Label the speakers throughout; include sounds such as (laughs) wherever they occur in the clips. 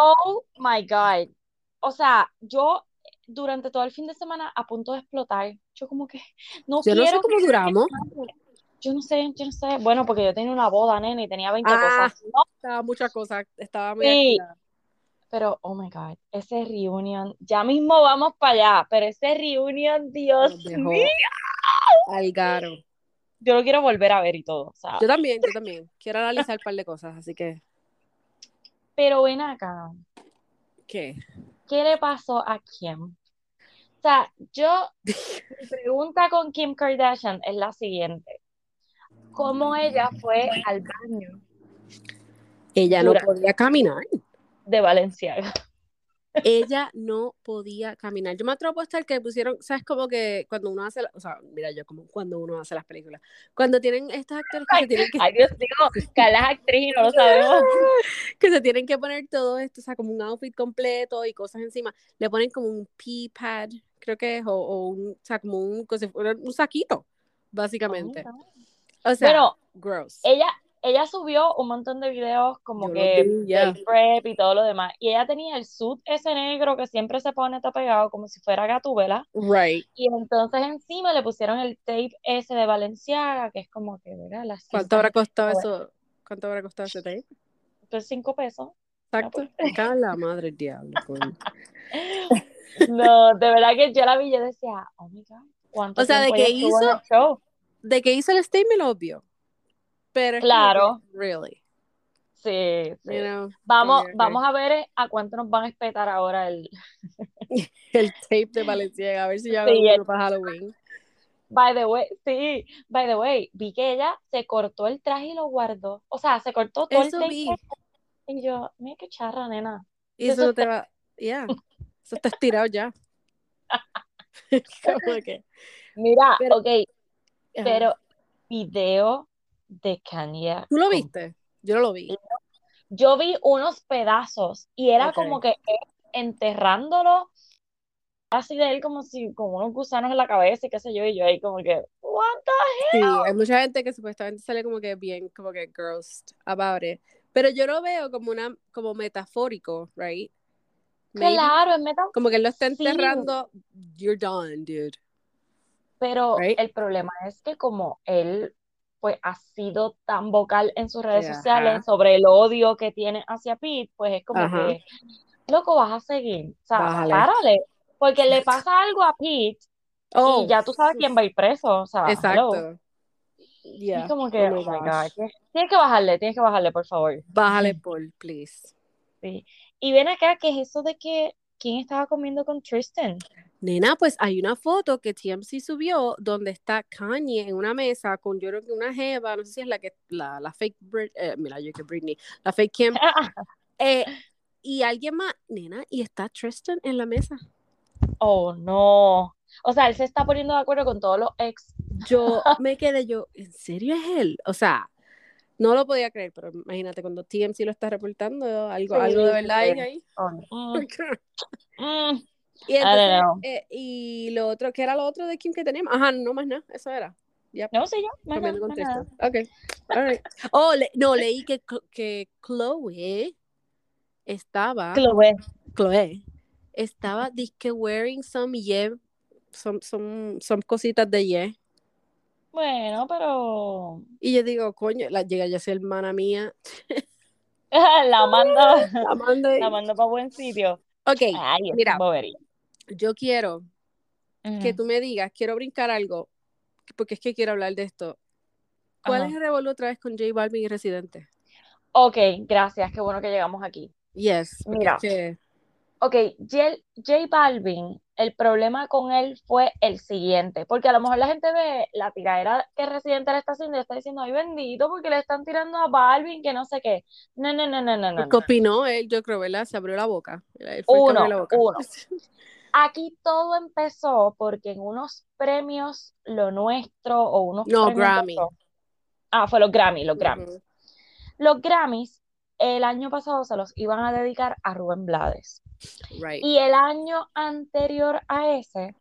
Speaker 1: Oh my God. O sea, yo durante todo el fin de semana a punto de explotar. Yo como que no
Speaker 2: Yo no
Speaker 1: quiero
Speaker 2: sé cómo duramos.
Speaker 1: Yo no sé, yo no sé. Bueno, porque yo tenía una boda, nena, y tenía 20
Speaker 2: Ah.
Speaker 1: cosas. No,
Speaker 2: Estaba muchas cosas. Estaba muy
Speaker 1: Sí. pero, oh my God, ese reunion, ya mismo vamos para allá, pero ese reunion, Dios mío,
Speaker 2: al garo.
Speaker 1: yo lo quiero volver a ver y todo,
Speaker 2: Yo también, yo también. Quiero analizar un par de cosas, así que.
Speaker 1: Pero ven acá,
Speaker 2: ¿Qué?
Speaker 1: ¿qué le pasó a Kim? O sea, yo, (laughs) mi pregunta con Kim Kardashian es la siguiente. ¿Cómo ella fue al baño
Speaker 2: Ella no podía caminar.
Speaker 1: de Valenciaga?
Speaker 2: Ella no podía caminar. Yo me atrevo a estar que pusieron, ¿sabes? Como que cuando uno hace, la- o sea, mira yo, como cuando uno hace las películas. Cuando tienen estos actores que se tienen que,
Speaker 1: Ay, Dios mío, Carla es actriz y no lo sabemos. (laughs)
Speaker 2: que se tienen que poner todo esto, o sea, como un outfit completo y cosas encima, le ponen como un pee pad, creo que es, o, o un, o sea, como un, un saquito, básicamente. O sea,
Speaker 1: Bueno,
Speaker 2: gross.
Speaker 1: ella, ella subió un montón de videos como
Speaker 2: Yo
Speaker 1: que
Speaker 2: vi,
Speaker 1: del prep y todo lo demás. Y ella tenía el suit ese negro que siempre se pone todo pegado como si fuera gatúbela.
Speaker 2: Right.
Speaker 1: Y entonces encima le pusieron el tape ese de Valenciaga, que es como que, ¿verdad? Las
Speaker 2: ¿Cuánto habrá costado eso? ¿Cuánto habrá costado ese tape?
Speaker 1: pues, cinco pesos.
Speaker 2: Exacto. Cago (laughs) en la madre diablo.
Speaker 1: No, de verdad que yo la vi y yo decía, oh my God, ¿cuánto
Speaker 2: O sea, de que hizo-
Speaker 1: el show?
Speaker 2: De que hizo el statement, obvio. Pero
Speaker 1: Claro.
Speaker 2: que, really.
Speaker 1: Sí, sí.
Speaker 2: You know,
Speaker 1: Vamos, vamos a ver a cuánto nos van a espetar ahora el, (laughs)
Speaker 2: el tape de Valenciaga, a ver si ya
Speaker 1: Sí, el-
Speaker 2: para Halloween.
Speaker 1: By the way, sí, by the way, vi que ella se cortó el traje y lo guardó. O sea, se cortó todo el
Speaker 2: Eso
Speaker 1: tape.
Speaker 2: vi.
Speaker 1: Y yo, mira qué charra, nena.
Speaker 2: Y
Speaker 1: Eso
Speaker 2: te va. Ya. Eso está estirado ya. (laughs) (laughs) que.
Speaker 1: Mira,
Speaker 2: Pero-
Speaker 1: ok,
Speaker 2: ajá.
Speaker 1: pero video de Kanye.
Speaker 2: ¿Tú lo viste? Yo no lo vi.
Speaker 1: Yo vi unos pedazos y era como que él enterrándolo así de él como si con unos gusanos en la cabeza y qué sé yo, y yo ahí como que, what the
Speaker 2: Sí, hay mucha gente que supuestamente sale como que bien, como que grossed about it. Pero yo lo veo como una, como metafórico, right? Maybe.
Speaker 1: Claro, es meta,
Speaker 2: Como que él lo está
Speaker 1: Sí.
Speaker 2: enterrando. You're done, dude.
Speaker 1: pero
Speaker 2: Right.
Speaker 1: el problema es que como él pues ha sido tan vocal en sus redes
Speaker 2: Ajá.
Speaker 1: sociales sobre el odio que tiene hacia Pete, pues es como
Speaker 2: Ajá.
Speaker 1: que, loco, vas a seguir, o sea,
Speaker 2: Bájale.
Speaker 1: párale, porque le pasa algo a Pete
Speaker 2: Oh,
Speaker 1: y ya tú sabes quién va a ir preso, o sea, hello.
Speaker 2: Exacto. Yeah.
Speaker 1: es como que,
Speaker 2: Oh my
Speaker 1: oh my
Speaker 2: gosh.
Speaker 1: God, que- tienes que bajarle, tienes que bajarle, por favor.
Speaker 2: Bájale, (laughs) Paul, please.
Speaker 1: Sí. Y ven acá, ¿qué es eso de que quién estaba comiendo con Tristan?
Speaker 2: Nena, pues hay una foto que TMC subió donde está Kanye en una mesa con yo creo que una jeva, no sé si es la que la, la fake Brit- eh, mira yo que Britney, la fake Kim, eh, y alguien más, nena, y está Tristan en la mesa.
Speaker 1: Oh, no. O sea, él se está poniendo de acuerdo con todos los ex.
Speaker 2: Yo (laughs) me quedé yo, ¿en serio es él? O sea, no lo podía creer, pero imagínate cuando TMC lo está reportando, algo,
Speaker 1: Sí,
Speaker 2: algo de verdad
Speaker 1: sí.
Speaker 2: ahí.
Speaker 1: Oh, (laughs) mm, mm.
Speaker 2: Y entonces, eh, y lo otro, ¿qué era lo otro de Kim que teníamos? Ajá, no más nada, eso era. Yep.
Speaker 1: No, sí, yo. más nada, más nada.
Speaker 2: Tristan. Ok, all right. Oh, le- no, leí que, que Chloe estaba,
Speaker 1: Chloe.
Speaker 2: Chloe, estaba disque wearing some ye, some, some, some cositas de ye.
Speaker 1: Bueno, pero
Speaker 2: Y yo digo, coño, la, llega ya a ser hermana mía. (laughs)
Speaker 1: la manda,
Speaker 2: La mando y-
Speaker 1: la manda para buen sitio.
Speaker 2: Ok,
Speaker 1: Ay,
Speaker 2: mira.
Speaker 1: bobería.
Speaker 2: Yo quiero que tú me digas, quiero brincar algo, porque es que quiero hablar de esto. ¿Cuál es el revolú otra vez con J Balvin y Residente?
Speaker 1: Ok, gracias, qué bueno que llegamos aquí.
Speaker 2: Yes,
Speaker 1: Mira.
Speaker 2: es que-
Speaker 1: Ok, J, J Balvin, el problema con él fue el siguiente, porque a lo mejor la gente ve la tiradera que Residente le está haciendo y está diciendo, ay bendito, porque le están tirando a Balvin, que no sé qué. No, no, no, no, no, no.
Speaker 2: ¿Qué
Speaker 1: no.
Speaker 2: opinó él? Yo creo, ¿verdad? Se abrió la boca. Él fue
Speaker 1: Uno,
Speaker 2: abrió la boca.
Speaker 1: uno. (laughs) Aquí todo empezó porque en unos premios Lo Nuestro o unos
Speaker 2: No,
Speaker 1: premios
Speaker 2: Grammy.
Speaker 1: Ah, fue los Grammy, los Grammy.
Speaker 2: Ujú.
Speaker 1: Los Grammys el año pasado se los iban a dedicar a Rubén Blades.
Speaker 2: Right.
Speaker 1: Y el año anterior a ese,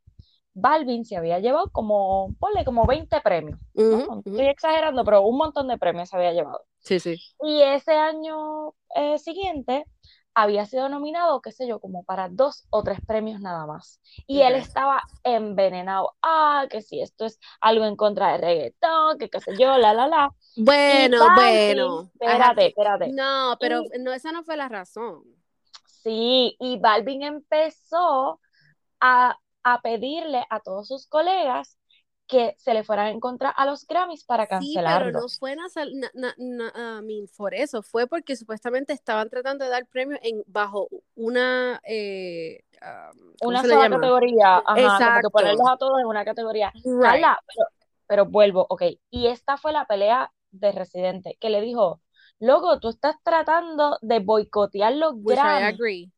Speaker 1: Balvin se había llevado como, ponle como 20 premios. Estoy exagerando, pero un montón de premios se había llevado.
Speaker 2: Sí, sí.
Speaker 1: Y ese año eh, siguiente, había sido nominado, qué sé yo, como para dos o tres premios nada más. Y él estaba envenenado. Ah, que si esto es algo en contra de reggaetón, que qué sé yo, la, la, la.
Speaker 2: Bueno, bueno.
Speaker 1: Espérate, espérate.
Speaker 2: No, pero no, esa no fue la razón.
Speaker 1: Sí, y Balvin empezó a, a pedirle a todos sus colegas que se le fueran en contra a los Grammys para cancelarlos.
Speaker 2: Sí, pero no fue na, por eso, fue porque supuestamente estaban tratando de dar premios en, bajo una... Eh,
Speaker 1: una sola categoría, ajá, Exacto. como que ponerlos a todos en una categoría. pero, vuelvo, ok, y esta fue la pelea de Residente, que le dijo, loco, tú estás tratando de boicotear los Which I agree.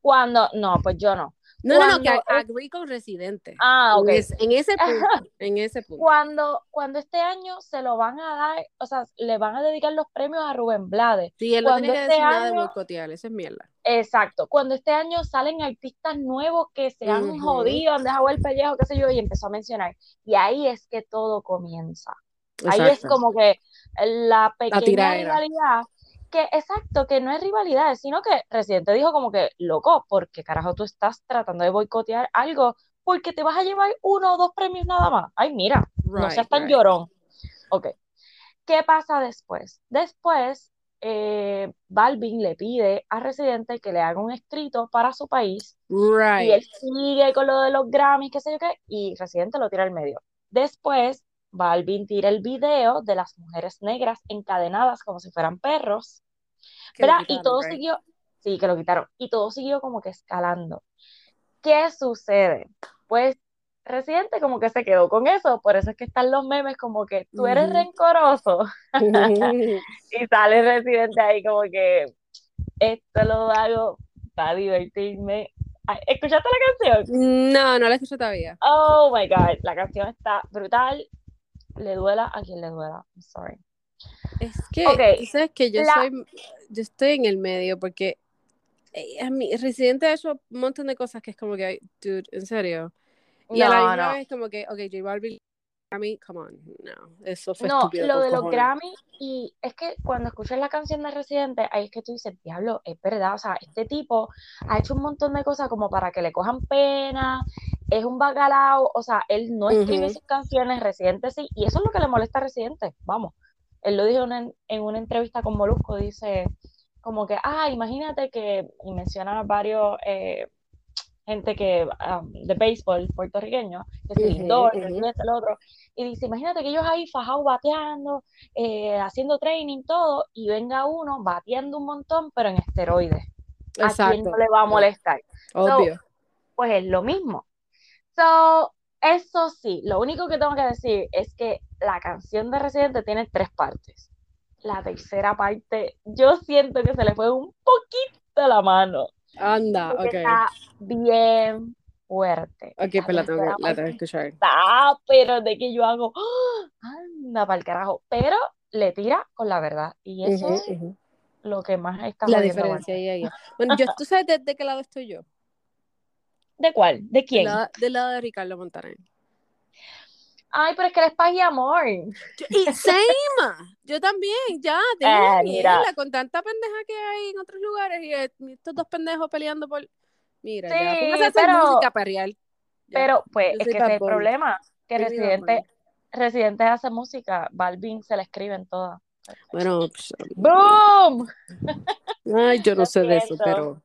Speaker 1: Cuando, no, pues yo no.
Speaker 2: No, no, no, que agree con residente.
Speaker 1: Ah, ok.
Speaker 2: En, ese (laughs) punto, en ese punto.
Speaker 1: Cuando, cuando este año se lo van a dar, o sea, le van a dedicar los premios a Rubén Blades.
Speaker 2: Sí, él no tiene que este nada de boicotear, eso es mierda.
Speaker 1: Exacto. Cuando este año salen artistas nuevos que se han jodido, han dejado el pellejo, qué sé yo, y empezó a mencionar. Y ahí es que todo comienza. Ahí es como que la pequeña rivalidad que exacto, que no es rivalidad, sino que Residente dijo como que, loco, porque carajo tú estás tratando de boicotear algo porque te vas a llevar uno o dos premios nada más. Ay, mira, no seas tan llorón. Ok. ¿Qué pasa después? Después, eh, Balvin le pide a Residente que le haga un escrito para su país. Y él sigue con lo de los Grammys, qué sé yo qué, y Residente lo tira al medio. Después, Balvin tira el video de las mujeres negras encadenadas como si fueran perros. ¿Verdad? y todo siguió, sí, que lo quitaron. Y todo siguió como que escalando. ¿Qué sucede? Pues Residente como que se quedó con eso, por eso es que están los memes como que tú eres rencoroso (laughs) (laughs) y sale Residente ahí como que esto lo hago para divertirme. ¿Escuchaste la
Speaker 2: canción? No, no la escuché todavía.
Speaker 1: Oh my god, la canción está brutal le duela a quien le duela. I'm sorry.
Speaker 2: Es que, sabes que yo soy, yo estoy en el medio porque eh, a mi Residente ha hecho un montón de cosas que es como que, dude, en serio. Y a la misma vez como que, ok, J Balvin Grammy, come on, no, eso fue
Speaker 1: No, lo de los Grammy, y es que cuando escuchas la canción de Residente, ahí es que tú dices, diablo, es verdad, o sea, este tipo ha hecho un montón de cosas como para que le cojan pena, es un bacalao, o sea, él no escribe sus canciones, Residente sí, y eso es lo que le molesta a Residente, vamos. Él lo dijo en, en una entrevista con Molusco, dice como que, ah, imagínate que, y menciona varios... Eh, gente que um, de béisbol puertorriqueño, que es el indoor, el otro, y dice, imagínate que ellos ahí fajados bateando, eh, haciendo training, todo, y venga uno bateando un montón, pero en esteroides. Exacto. ¿A quién no le va a molestar?
Speaker 2: Obvio.
Speaker 1: pues es lo mismo. So, eso sí, lo único que tengo que decir es que la canción de Residente tiene tres partes. La tercera parte, yo siento que se le fue un poquito la mano.
Speaker 2: Anda, ok.
Speaker 1: Está bien fuerte.
Speaker 2: Ok, pues la tengo, la tengo que escuchar.
Speaker 1: Está, pero de que yo hago, ¡ah! anda para el carajo. Pero le tira con la verdad. Y eso es lo que más está
Speaker 2: La diferencia ahí, ahí. Bueno, yo, ¿tú sabes de, qué lado estoy yo?
Speaker 1: ¿De cuál? ¿De quién?
Speaker 2: Del lado, de Ricardo Montaner.
Speaker 1: Ay, pero es que eres paz y amor.
Speaker 2: y same, yo también, ya, de mira. con tanta pendeja que hay en otros lugares y estos dos pendejos peleando por Mira, ya, hacer pero, música para
Speaker 1: Pero, pues, es que ese es el problema, que Residente, Residente hace música, Balvin se la escriben todas.
Speaker 2: Bueno, pues,
Speaker 1: ¡Boom!
Speaker 2: Ay, yo no sé de eso, pero...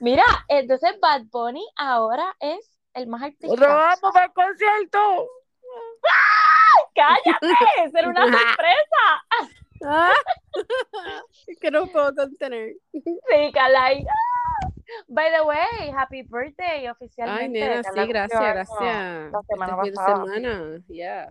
Speaker 1: Mira, entonces Bad Bunny ahora es el más artista.
Speaker 2: vamos para el concierto!
Speaker 1: ¡Ah! ¡Cállate! ¡Será una (laughs) sorpresa!
Speaker 2: Ah, (laughs) que no puedo contener.
Speaker 1: Sí, Calay. By the way, happy birthday oficialmente.
Speaker 2: Ay, nena, sí, gracias, gracias. La semana este pasada. semana, yeah.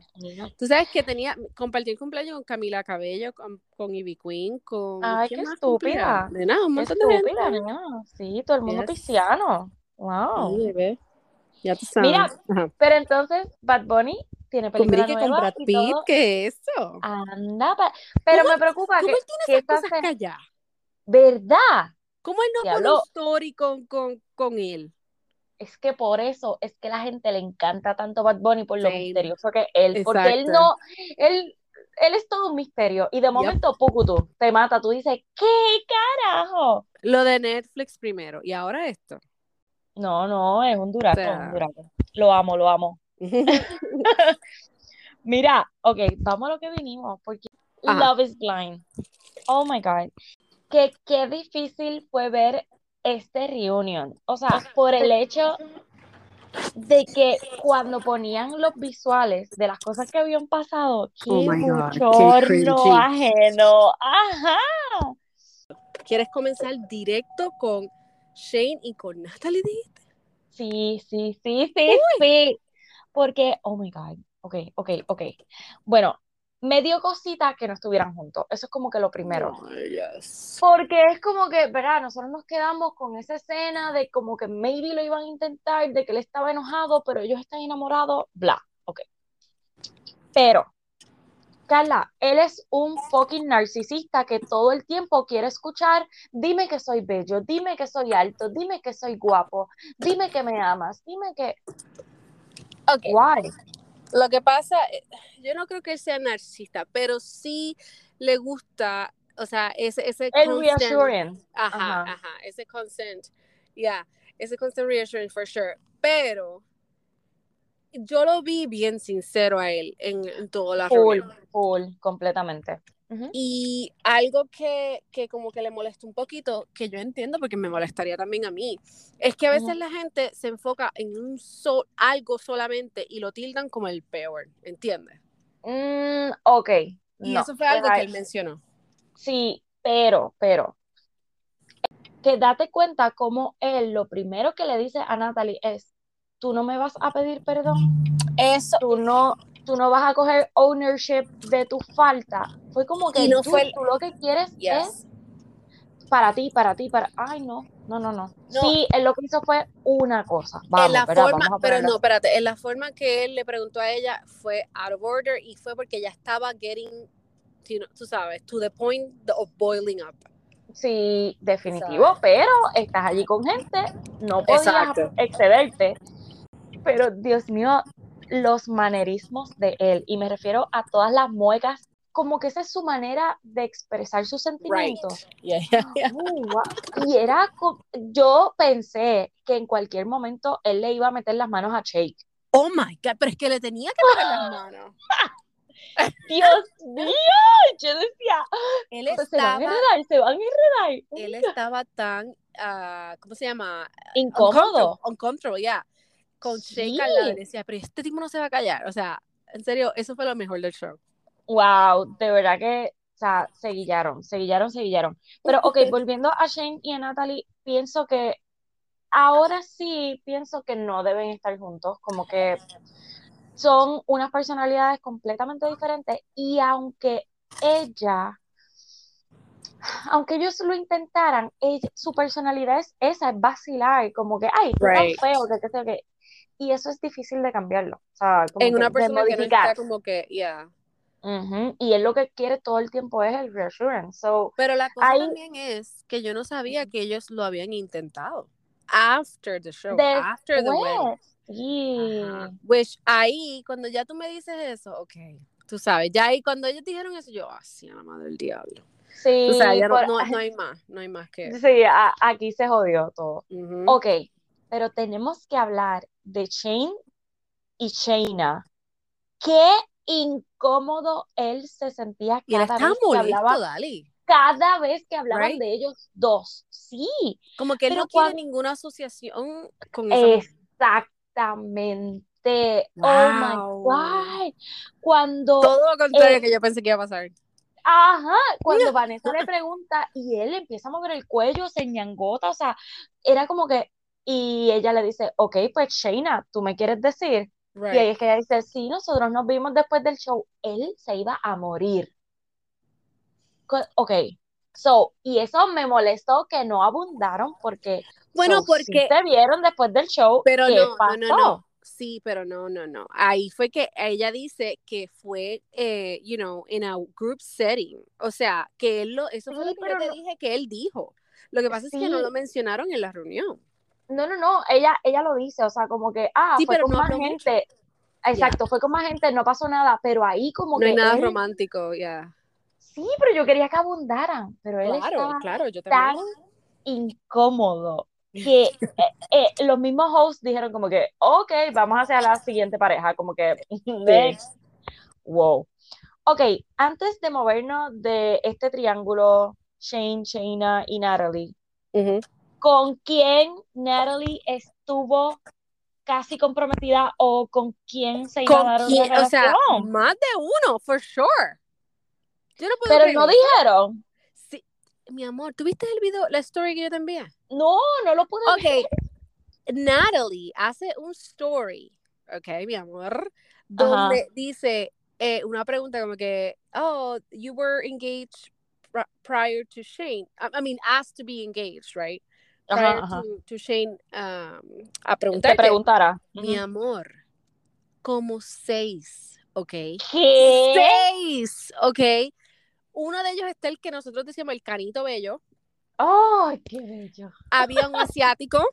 Speaker 2: Tú sabes que tenía, compartí el cumpleaños con Camila Cabello, con, con Ivy Queen, con...
Speaker 1: Ay, qué estúpida.
Speaker 2: Nena, un montón de gente. Nena.
Speaker 1: Sí, todo el mundo yes. cristiano. Wow.
Speaker 2: Sí. Ya tú sabes.
Speaker 1: Mira, pero entonces Bad Bunny tiene película
Speaker 2: nueva con Brad Pitt, ¿qué es eso?
Speaker 1: Anda, pero me preocupa
Speaker 2: ¿cómo
Speaker 1: que...
Speaker 2: él tiene esas cosas calladas?
Speaker 1: ¿Verdad?
Speaker 2: ¿Cómo él no pone un story con, con, con, él?
Speaker 1: Es que por eso es que la gente le encanta tanto Bad Bunny por lo misterioso que él, porque él no, él él es todo un misterio. Y de momento, Pukutu te mata. Tú dices, ¿qué carajo?
Speaker 2: Lo de Netflix primero. Y ahora esto.
Speaker 1: No, no, es un duraco, un duraco. Lo amo, lo amo. (laughs) (laughs) Mira, ok, vamos a lo que vinimos, porque Love is Blind. Oh my God. Que qué difícil fue ver este reunion. O sea, por el hecho de que cuando ponían los visuales de las cosas que habían pasado, qué oh ajeno. Ajá.
Speaker 2: ¿Quieres comenzar directo con Shane y con Natalie?
Speaker 1: Sí, sí, sí, sí, sí. Porque, oh my God. Ok, ok, ok. Bueno, me dio cosita que no estuvieran juntos. Eso es como que lo primero. Porque es como que, ¿verdad? Nosotros nos quedamos con esa escena de como que maybe lo iban a intentar, de que él estaba enojado, pero ellos están enamorados, bla. Ok. Pero, Carla, él es un fucking narcisista que todo el tiempo quiere escuchar, dime que soy bello, dime que soy alto, dime que soy guapo, dime que me amas, dime que...
Speaker 2: Why? Lo que pasa, eh, yo no creo que él sea narcisista, pero sí le gusta, o sea, ese, ese
Speaker 1: el reassurance.
Speaker 2: Ajá, ajá, ese consent, yeah, ese consent reassurance for sure. Pero yo lo vi bien sincero a él en, en toda la
Speaker 1: full, Full, completamente.
Speaker 2: Y algo que, que, como que le molesta un poquito, que yo entiendo porque me molestaría también a mí, es que a veces la gente se enfoca en un sol, algo solamente y lo tildan como el peor, ¿entiendes?
Speaker 1: Mm, ok.
Speaker 2: Y eso fue algo que él mencionó.
Speaker 1: Sí, pero, pero, que date cuenta como él lo primero que le dice a Natalie es, tú no me vas a pedir perdón.
Speaker 2: Eso.
Speaker 1: Tú no, tú no vas a coger ownership de tu falta. Fue como que tú, lo que quieres es para ti, para ti, para. Ay, no, no, no, no. Sí, él lo que hizo fue una cosa. Vamos,
Speaker 2: en la forma, pero no, espérate, en la forma que él le preguntó a ella fue out of order y fue porque ella estaba getting, tú sabes, to the point of boiling up.
Speaker 1: Sí, definitivo, pero estás allí con gente, no podías excederte. Pero Dios mío, los manerismos de él, y me refiero a todas las muecas, como que esa es su manera de expresar sus sentimientos. Uh, (gasps) y era, yo pensé que en cualquier momento él le iba a meter las manos a Shake.
Speaker 2: Oh my God, pero es que le tenía que meter las (gasps) manos. (laughs)
Speaker 1: Dios mío, yo decía,
Speaker 2: él estaba, se van a
Speaker 1: enredar, se van a enredar.
Speaker 2: Él estaba tan, uh, ¿cómo se llama?
Speaker 1: Incómodo.
Speaker 2: Uncomfortable, ya con Shake al lado y decía, pero este tipo no se va a callar. O sea, en serio, eso fue lo mejor del show.
Speaker 1: Wow, de verdad que, o sea, se guillaron, se guillaron, se guillaron. Pero, ok, (laughs) volviendo a Shane y a Natalie, pienso que ahora sí pienso que no deben estar juntos, como que son unas personalidades completamente diferentes y aunque ella, aunque ellos lo intentaran, su personalidad es esa, es vacilar, como que, ay, tú right. feo, que, que, que, y eso es difícil de cambiarlo. O sea, como
Speaker 2: en una persona que no está como que, ya.
Speaker 1: Y él lo que quiere todo el tiempo es el reassurance. So,
Speaker 2: Pero la cosa también es que yo no sabía que ellos lo habían intentado. After the show, after the wedding.
Speaker 1: Sí.
Speaker 2: Which ahí, cuando ya tú me dices eso, ok, tú sabes, ya ahí cuando ellos dijeron eso, yo, así a la madre del diablo.
Speaker 1: Sí.
Speaker 2: O sea, ya no, no, hay más, no hay más que.
Speaker 1: Sí, aquí se jodió todo. Ok, pero tenemos que hablar de Shane y Shayna. Qué incómodo él se sentía cada vez que hablaba. Cada vez que hablaban de ellos dos, sí.
Speaker 2: Como que él no quiere ninguna asociación con
Speaker 1: esa Exactamente. Oh my God. Cuando.
Speaker 2: Todo lo contrario que yo pensé que iba a pasar.
Speaker 1: Ajá, cuando (laughs) Vanessa le pregunta y él empieza a mover el cuello, se ñangota, o sea, era como que, y ella le dice, ok, pues Shayna, ¿tú me quieres decir? Y ahí es que ella dice, sí, nosotros nos vimos después del show, él se iba a morir. Ok, so, y eso me molestó que no abundaron porque,
Speaker 2: bueno, porque sí
Speaker 1: se vieron después del show.
Speaker 2: Pero no, no, no, no, sí, pero no, no, no. Ahí fue que ella dice que fue, eh, you know, in a group setting. O sea, que él lo, eso fue lo que yo te dije que él dijo. Lo que pasa es que no lo mencionaron en la reunión.
Speaker 1: No, no, no, ella, ella lo dice, o sea, como que, ah, fue pero con más gente. exacto, fue con más gente, no pasó nada, pero ahí como
Speaker 2: No
Speaker 1: que
Speaker 2: hay nada
Speaker 1: él-
Speaker 2: romántico, ya.
Speaker 1: sí, pero yo quería que abundaran, pero él
Speaker 2: Claro,
Speaker 1: estaba
Speaker 2: claro, yo
Speaker 1: tan incómodo que eh, eh, los mismos hosts dijeron como que, ok, vamos hacia la siguiente pareja, como que, (laughs) next, wow. Ok, antes de movernos de este triángulo, Shane, Shayna y Natalie. ¿Con quién Natalie estuvo casi comprometida o con quién se iba a
Speaker 2: ¿Con
Speaker 1: dar una
Speaker 2: quién? O sea,
Speaker 1: relación?
Speaker 2: más de uno, for sure. Yo no puedo
Speaker 1: Pero
Speaker 2: creer
Speaker 1: no dijeron.
Speaker 2: Sí. Mi amor, ¿tuviste el video, la story que yo te envié?
Speaker 1: No, no lo pude ver.
Speaker 2: Ok, Natalie hace un story, ok, mi amor, donde dice eh, una pregunta como que, oh, you were engaged pri- prior to Shane. I, I mean, asked to be engaged, right? Prior
Speaker 1: Ajá, ajá.
Speaker 2: To, to Shane um, a
Speaker 1: Te
Speaker 2: preguntarte.
Speaker 1: preguntara.
Speaker 2: Mi amor, como seis, ¿ok?
Speaker 1: ¿Qué?
Speaker 2: Seis, ¿ok? Uno de ellos está el que nosotros decíamos el canito bello.
Speaker 1: ¡Ay, qué bello!
Speaker 2: Había un asiático.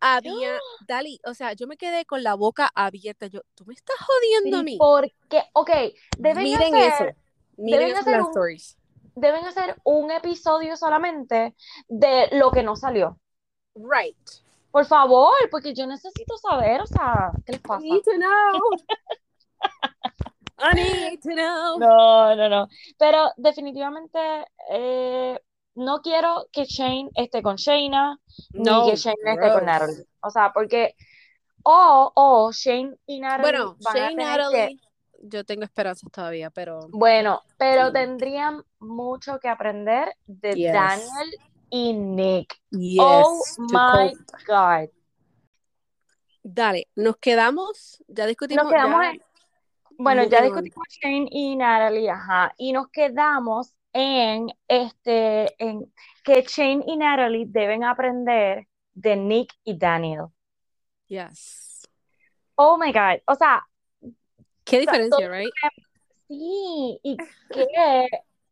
Speaker 2: Había, (gasps) Dali, o sea, yo me quedé con la boca abierta. Yo, tú me estás jodiendo a mí.
Speaker 1: porque, ok, deben
Speaker 2: Miren
Speaker 1: hacer,
Speaker 2: eso. Miren
Speaker 1: deben
Speaker 2: eso
Speaker 1: hacer
Speaker 2: en las
Speaker 1: un-
Speaker 2: stories.
Speaker 1: Deben hacer un episodio solamente de lo que no salió.
Speaker 2: Right.
Speaker 1: Por favor, porque yo necesito saber, o sea, ¿qué les pasa?
Speaker 2: I need to know. (laughs) I need to know.
Speaker 1: No, no, no. Pero definitivamente eh, no quiero que Shane esté con Shayna,
Speaker 2: No,
Speaker 1: ni que Shane esté con. Natalie. O sea, porque o, o Shane y Natalie
Speaker 2: Bueno,
Speaker 1: van a
Speaker 2: Shane
Speaker 1: tener que-
Speaker 2: Natalie, yo tengo esperanzas todavía, pero
Speaker 1: Bueno, pero
Speaker 2: Sí.
Speaker 1: tendrían mucho que aprender de
Speaker 2: Yes.
Speaker 1: Daniel y Nick.
Speaker 2: yes,
Speaker 1: Oh my. God.
Speaker 2: Dale, nos quedamos, ya discutimos,
Speaker 1: Nos quedamos
Speaker 2: ya-
Speaker 1: en, bueno, ya discutimos Shane y Natalie, ajá, y nos quedamos en este, en que Shane y Natalie deben aprender de Nick y Daniel.
Speaker 2: Yes.
Speaker 1: Oh my God. O sea,
Speaker 2: Qué
Speaker 1: o sea,
Speaker 2: diferencia, right?
Speaker 1: sí, y qué,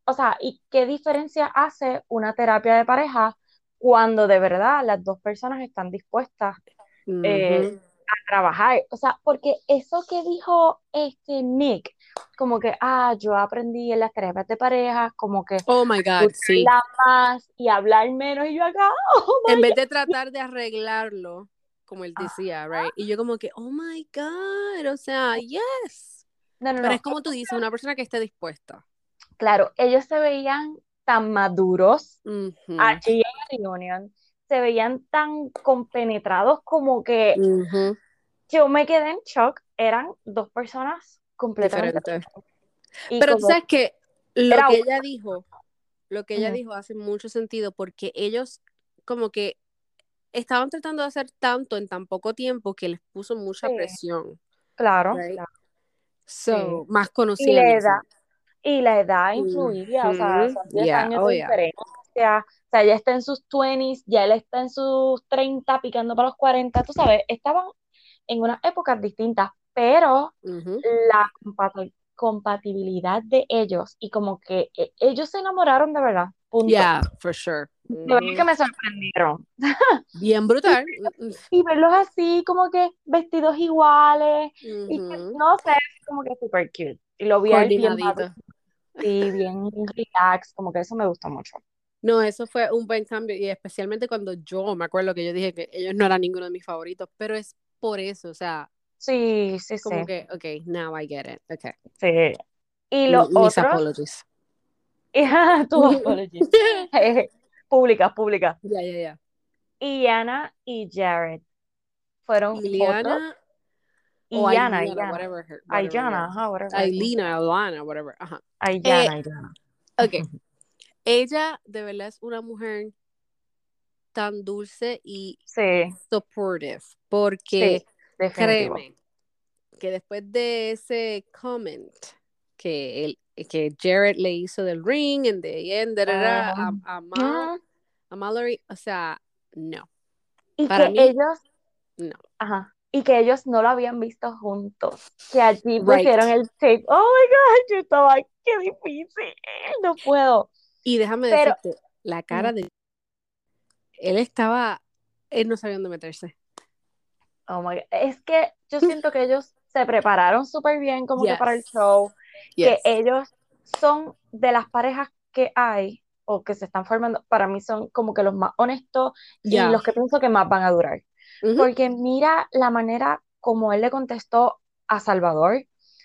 Speaker 1: o sea, y qué diferencia hace una terapia de pareja cuando de verdad las dos personas están dispuestas eh, a trabajar. O sea, porque eso que dijo este Nick, como que, ah, yo aprendí en las terapias de pareja, como que
Speaker 2: Oh my God, sí.
Speaker 1: hablar más y hablar menos, y yo acá, (laughs) oh
Speaker 2: En vez de tratar de arreglarlo, como él
Speaker 1: Ah.
Speaker 2: decía, right? Y yo como que, oh my God, o sea, yes.
Speaker 1: No, no,
Speaker 2: Pero
Speaker 1: no.
Speaker 2: es como tú dices, una persona que esté dispuesta.
Speaker 1: Claro, ellos se veían tan maduros allí en la reunión, se veían tan compenetrados como que yo me quedé en shock. Eran dos personas completamente
Speaker 2: Diferente.
Speaker 1: Y
Speaker 2: Pero tú sabes que lo que ella dijo, lo que ella dijo hace mucho sentido porque ellos como que estaban tratando de hacer tanto en tan poco tiempo que les puso mucha
Speaker 1: Sí.
Speaker 2: presión.
Speaker 1: claro,
Speaker 2: Right.
Speaker 1: claro.
Speaker 2: So, más
Speaker 1: Y
Speaker 2: conocían
Speaker 1: la edad, y la edad influía, o sea,
Speaker 2: Ujú.
Speaker 1: son 10
Speaker 2: Yeah,
Speaker 1: años
Speaker 2: oh,
Speaker 1: de
Speaker 2: yeah.
Speaker 1: diferencia. O sea, ella está en sus 20s, ya él está en sus 30, picando para los 40, tú sabes, estaban en unas épocas distintas, pero la compati- compatibilidad de ellos y como que eh, ellos se enamoraron de verdad, punto.
Speaker 2: Yeah, for sure.
Speaker 1: Verdad que me sorprendieron.
Speaker 2: Bien (laughs) brutal.
Speaker 1: Y verlos así, como que vestidos iguales, y que,
Speaker 2: Ujú.
Speaker 1: no sé, como que super cute. Y lo vi a él bien sí, bien relax, como que eso me gustó mucho.
Speaker 2: No, eso fue un buen cambio y especialmente cuando yo me acuerdo que yo dije que ellos no eran ninguno de mis favoritos, pero es por eso, o sea,
Speaker 1: Sí, sí,
Speaker 2: como
Speaker 1: sí,
Speaker 2: que, ok, now I get it, okay.
Speaker 1: sí. Y los
Speaker 2: Mi- Mis
Speaker 1: otros,
Speaker 2: apologies. (laughs)
Speaker 1: tu apologies, (laughs) públicas, públicas.
Speaker 2: Ya, ya, ya.
Speaker 1: Iana y Jared fueron.
Speaker 2: Iliana o
Speaker 1: Iana,
Speaker 2: Ailiana,
Speaker 1: Iana.
Speaker 2: whatever her, whatever
Speaker 1: Aiyana,
Speaker 2: her-
Speaker 1: ajá, whatever.
Speaker 2: Ailina, Alana, whatever, ajá.
Speaker 1: Aiyana,
Speaker 2: Eh. Ok. (laughs) Ella de verdad es una mujer tan dulce y
Speaker 1: Sí,
Speaker 2: supportive, porque créeme que después de ese comment que el, que Jared le hizo del ring and the end, da, da, da, a, a, Mal-
Speaker 1: Ujú.
Speaker 2: a Mallory, o sea, no,
Speaker 1: Y
Speaker 2: Para
Speaker 1: que
Speaker 2: mí,
Speaker 1: ellos,
Speaker 2: no.
Speaker 1: ajá, y que ellos no lo habían visto juntos, que allí
Speaker 2: Right.
Speaker 1: pusieron el tape. Oh my God, yo estaba, qué difícil, no puedo.
Speaker 2: Y déjame
Speaker 1: Pero-
Speaker 2: decirte, la cara de él estaba, él no sabía dónde meterse.
Speaker 1: Oh my God. Es que yo siento que ellos se prepararon súper bien como que para el
Speaker 2: Yes.
Speaker 1: que ellos son de las parejas que hay o que se están formando, para mí son como que los más honestos
Speaker 2: Yeah.
Speaker 1: y los que pienso que más van a durar. Porque mira la manera como él le contestó a Salvador,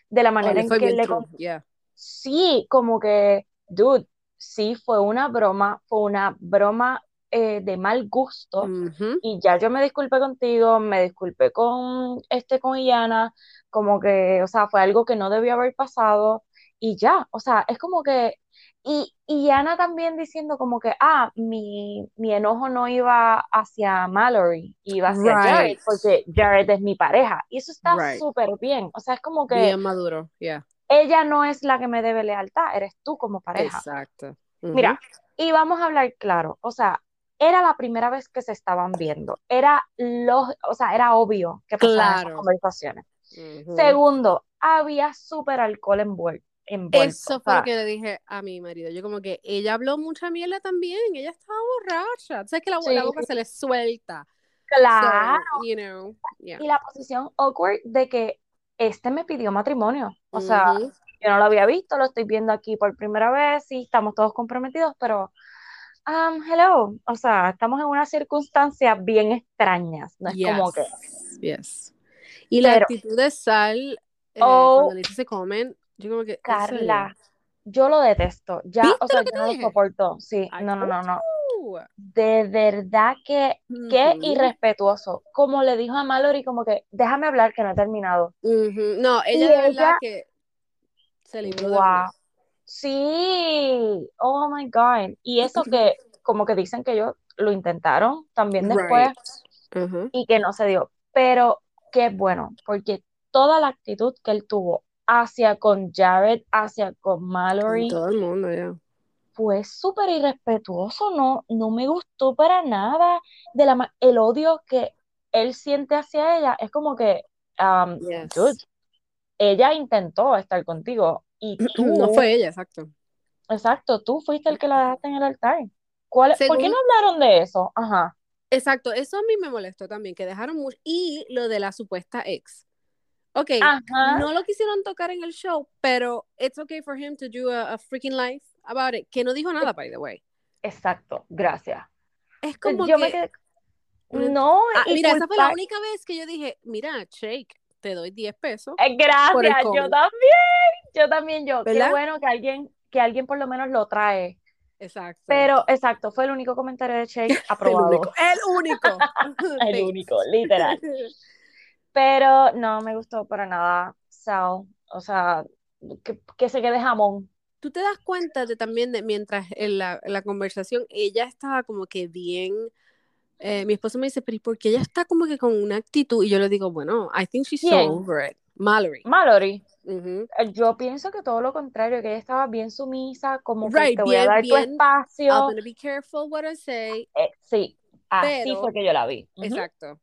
Speaker 1: de la
Speaker 2: Oh,
Speaker 1: manera en que
Speaker 2: bien
Speaker 1: le
Speaker 2: true.
Speaker 1: con-
Speaker 2: Yeah.
Speaker 1: Sí, como que, dude, sí, fue una broma, fue una broma eh, de mal gusto. Y ya yo me disculpé contigo, me disculpé con este, con Iana, como que, o sea, fue algo que no debió haber pasado. Y ya, o sea, es como que, y, y Iana también diciendo como que, ah, mi, mi enojo no iba hacia Mallory, iba hacia Jared, porque Jared es mi pareja. Y eso está
Speaker 2: Right.
Speaker 1: súper bien. O sea, es como que
Speaker 2: Bien maduro. Yeah.
Speaker 1: ella no es la que me debe lealtad, eres tú como pareja.
Speaker 2: Exacto.
Speaker 1: Mira, y vamos a hablar claro, o sea, era la primera vez que se estaban viendo, era lo, o sea, era obvio que pasaban esas
Speaker 2: Claro.
Speaker 1: conversaciones.
Speaker 2: Ujú.
Speaker 1: Segundo, había súper alcohol envuel- envuelto,
Speaker 2: Eso
Speaker 1: o
Speaker 2: fue lo que le dije a mi marido. Yo como que ella habló mucha mierda también. Ella estaba borracha. Sabes que la, la
Speaker 1: Sí.
Speaker 2: boca se le suelta.
Speaker 1: claro,
Speaker 2: So, you know, yeah.
Speaker 1: y la posición awkward de que este me pidió matrimonio, o sea, yo no lo había visto, lo estoy viendo aquí por primera vez, sí, estamos todos comprometidos, pero, um, hello, o sea, estamos en unas circunstancias bien extrañas, no es como que,
Speaker 2: Yes, yes. Y la actitud de Sal eh,
Speaker 1: Oh.
Speaker 2: cuando se comen, yo como que.
Speaker 1: Carla, yo lo detesto, ya,
Speaker 2: ¿Viste
Speaker 1: o sea, yo no lo soporto, sí,
Speaker 2: I
Speaker 1: no, no, no, no, de verdad que, qué irrespetuoso, como le dijo a Mallory, como que, déjame hablar que no he terminado.
Speaker 2: No, ella
Speaker 1: Y
Speaker 2: de verdad
Speaker 1: ella-
Speaker 2: que se libró
Speaker 1: wow. Sí, oh my God, y eso que, (laughs) como que dicen que ellos lo intentaron también después,
Speaker 2: Right.
Speaker 1: Y que no se dio. Pero qué bueno, porque toda la actitud que él tuvo hacia con Jared, hacia con Mallory,
Speaker 2: todo el mundo, ya.
Speaker 1: fue súper irrespetuoso, no, no me gustó para nada de la, ma- el odio que él siente hacia ella. Es como que, um,
Speaker 2: Yes.
Speaker 1: dude, ella intentó estar contigo y (clears throat) tú,
Speaker 2: No fue ella, exacto.
Speaker 1: exacto, tú fuiste el que la dejaste en el altar. ¿Cuál, ¿por qué no hablaron de eso? Ajá.
Speaker 2: Exacto, eso a mí me molestó también, que dejaron mucho. Y lo de la supuesta ex. Ok,
Speaker 1: Ajá.
Speaker 2: no lo quisieron tocar en el show, pero it's okay for him to do a, a freaking life about it. Que no dijo nada, by the way.
Speaker 1: Exacto, gracias.
Speaker 2: Es como
Speaker 1: Yo
Speaker 2: que.
Speaker 1: me quedé.
Speaker 2: no Ah, mira, esa fue la única vez que yo dije, mira, Shake, te doy 10 pesos.
Speaker 1: Eh, Gracias, yo también, yo también, yo. Qué
Speaker 2: ¿Verdad?
Speaker 1: bueno que alguien, que alguien por lo menos lo trae.
Speaker 2: Exacto.
Speaker 1: Pero, exacto, fue el único comentario de Shake (laughs)
Speaker 2: el
Speaker 1: aprobado.
Speaker 2: único. El único. (laughs)
Speaker 1: El único, literal. Pero no me gustó para nada Sal. O sea, que, que se quede jamón.
Speaker 2: Tú te das cuenta de también de mientras en la, en la conversación ella estaba como que bien. eh, mi esposo me dice, pero ¿y por qué ella está como que con una actitud? Y yo le digo, bueno, I think she's so over it. Mallory.
Speaker 1: Mallory, eh, yo pienso que todo lo contrario, que ella estaba bien sumisa, como que
Speaker 2: Right,
Speaker 1: te voy a
Speaker 2: bien,
Speaker 1: dar tu
Speaker 2: bien. I'm
Speaker 1: espacio.
Speaker 2: gonna be careful what I say.
Speaker 1: Eh, sí, así
Speaker 2: Pero-
Speaker 1: fue que yo la vi.
Speaker 2: Exacto.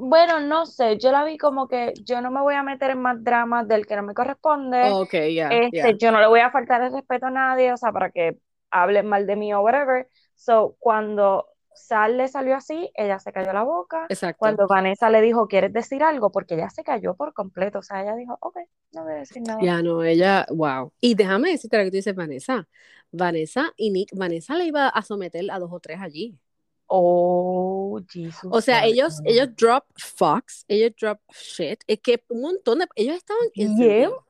Speaker 1: Bueno, no sé, yo la vi como que yo no me voy a meter en más dramas del que no me corresponde.
Speaker 2: Ok, ya,
Speaker 1: Este, yo no le voy a faltar el respeto a nadie, o sea, para que hablen mal de mí o whatever. So, cuando Sal le salió así, ella se cayó la boca.
Speaker 2: Exacto.
Speaker 1: Cuando Vanessa le dijo, ¿quieres decir algo? Porque ella se cayó por completo. O sea, ella dijo, ok, no voy a decir nada.
Speaker 2: Ya no, ella, wow. Y déjame decirte lo que tú dices, Vanessa. Vanessa y Nick, Vanessa le iba a someter a dos o tres allí.
Speaker 1: Oh, Jesus.
Speaker 2: O sea, ellos, ellos drop Fox, ellos drop shit. Es que un montón de. Ellos estaban
Speaker 1: Bien.
Speaker 2: encendidos.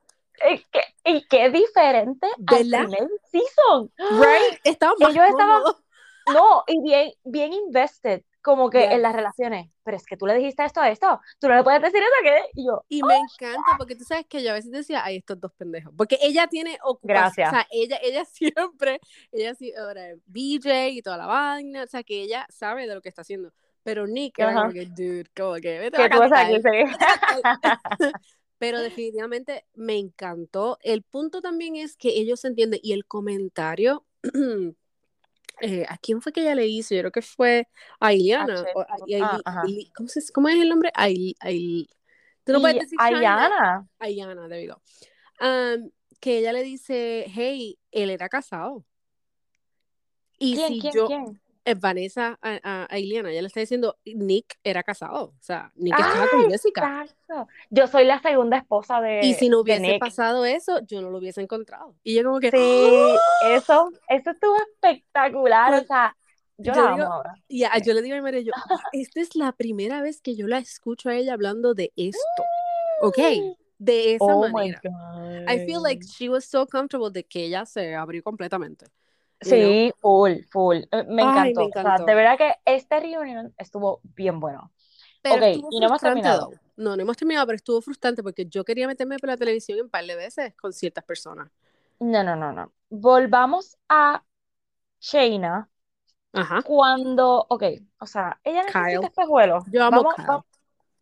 Speaker 1: Y qué, y qué diferente al
Speaker 2: ¿Verdad?
Speaker 1: primer season.
Speaker 2: Right? Estaban
Speaker 1: Ellos estaban-. No, y bien, bien invested, como que
Speaker 2: Yes.
Speaker 1: en las relaciones. Pero es que tú le dijiste esto a esto, tú no le puedes decir eso a qué. Y yo,
Speaker 2: Y me encanta porque tú sabes que yo a veces decía, ay, estos dos pendejos. Porque ella tiene ocupación.
Speaker 1: Gracias.
Speaker 2: O sea, ella, ella (laughs) siempre, ella sí, ahora es BJ y toda la vaina. O sea, que ella sabe de lo que está haciendo. Pero Nick era como que, dude, como que vete a
Speaker 1: sí. (laughs)
Speaker 2: Pero definitivamente me encantó. El punto también es que ellos se entienden y el comentario, (clears throat) eh, ¿a quién fue que ella le hizo? Yo creo que fue a Iliana. O a- a
Speaker 1: ah,
Speaker 2: ¿cómo, se- cómo es el nombre? Ail, Ail- Tú no puedes decir.
Speaker 1: Ayana,
Speaker 2: Ayana, there we go. Um, que ella le dice, hey, él era casado. Y
Speaker 1: ¿quién,
Speaker 2: si
Speaker 1: quién,
Speaker 2: yo,
Speaker 1: quién?
Speaker 2: Eh, Vanessa a, a, Ileana, ella le está diciendo, Nick era casado, o sea, Nick estaba con Jessica.
Speaker 1: Exacto. Yo soy la segunda esposa de
Speaker 2: Y si no hubiese pasado eso, yo no lo hubiese encontrado. Y yo como que...
Speaker 1: Sí, eso, eso estuvo espectacular, o sea, yo, la amo ahora.
Speaker 2: Ya, yo le digo a María, yo, esta es la primera vez que yo la escucho a ella hablando de esto, ¿ok? De esa
Speaker 1: oh
Speaker 2: manera. I feel like she was so comfortable de que ella se abrió completamente.
Speaker 1: Sí, full, full. Eh, me encantó. O sea, de verdad que este reunión estuvo bien bueno.
Speaker 2: Pero ok, y no hemos terminado. No, no hemos terminado, pero estuvo frustrante porque yo quería meterme por la televisión un par de veces con ciertas personas.
Speaker 1: No, no, no, no. Volvamos a Shayna.
Speaker 2: Ajá.
Speaker 1: Cuando, ok, o sea, ella necesita espejuelos.
Speaker 2: Yo amo vamos,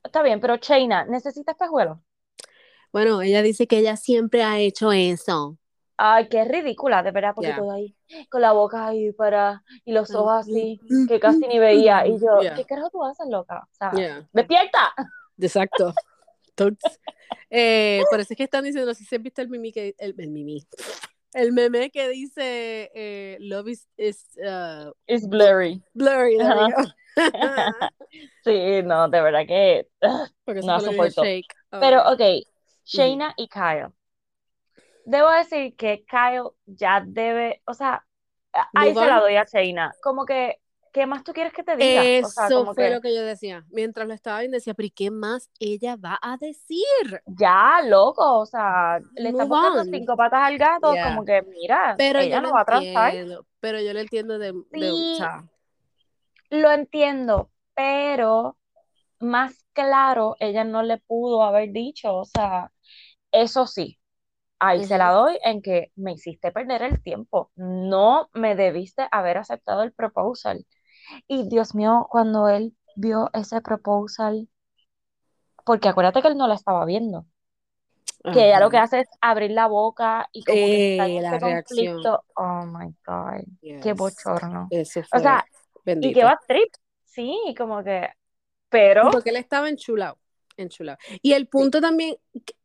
Speaker 1: Está bien, pero Shayna, ¿necesita espejuelos?
Speaker 2: Bueno, ella dice que ella siempre ha hecho eso.
Speaker 1: Ay, qué ridícula, de verdad, porque todo ahí, con la boca ahí para, y los ojos así, que casi ni veía. Y yo, ¿qué carajo tú haces, loca? O sea, ¡despierta!
Speaker 2: Exacto. (laughs) eh, por eso es que están diciendo, no sé si han visto el mimi que, el, el mimi, el meme que dice, eh, love is, is, uh,
Speaker 1: is blurry.
Speaker 2: Blurry, (laughs)
Speaker 1: sí, no, de verdad que no soporto. Pero, ok, Shayna y Kyle debo decir que Kyle ya debe, o sea, ahí se la doy a Shayna. Como que, ¿qué más tú quieres que te diga?
Speaker 2: Eso fue lo que yo decía. Mientras lo estaba viendo, decía, pero ¿y qué más ella va a decir?
Speaker 1: Ya, loco, o sea, le está poniendo cinco patas al gato, como que, mira,
Speaker 2: pero
Speaker 1: ella no va a transar.
Speaker 2: Pero yo lo entiendo de,
Speaker 1: sí, Lo entiendo, pero más claro, ella no le pudo haber dicho, o sea, eso sí, ahí se la doy en que me hiciste perder el tiempo. No me debiste haber aceptado el proposal. Y Dios mío, cuando él vio ese proposal, porque acuérdate que él no la estaba viendo. Que ella lo que hace es abrir la boca y como que
Speaker 2: eh, la reacción.
Speaker 1: Oh my God, qué bochorno. o sea, y que va trip, sí, como que, pero.
Speaker 2: Porque él estaba enchulado enchulado. Y el punto también,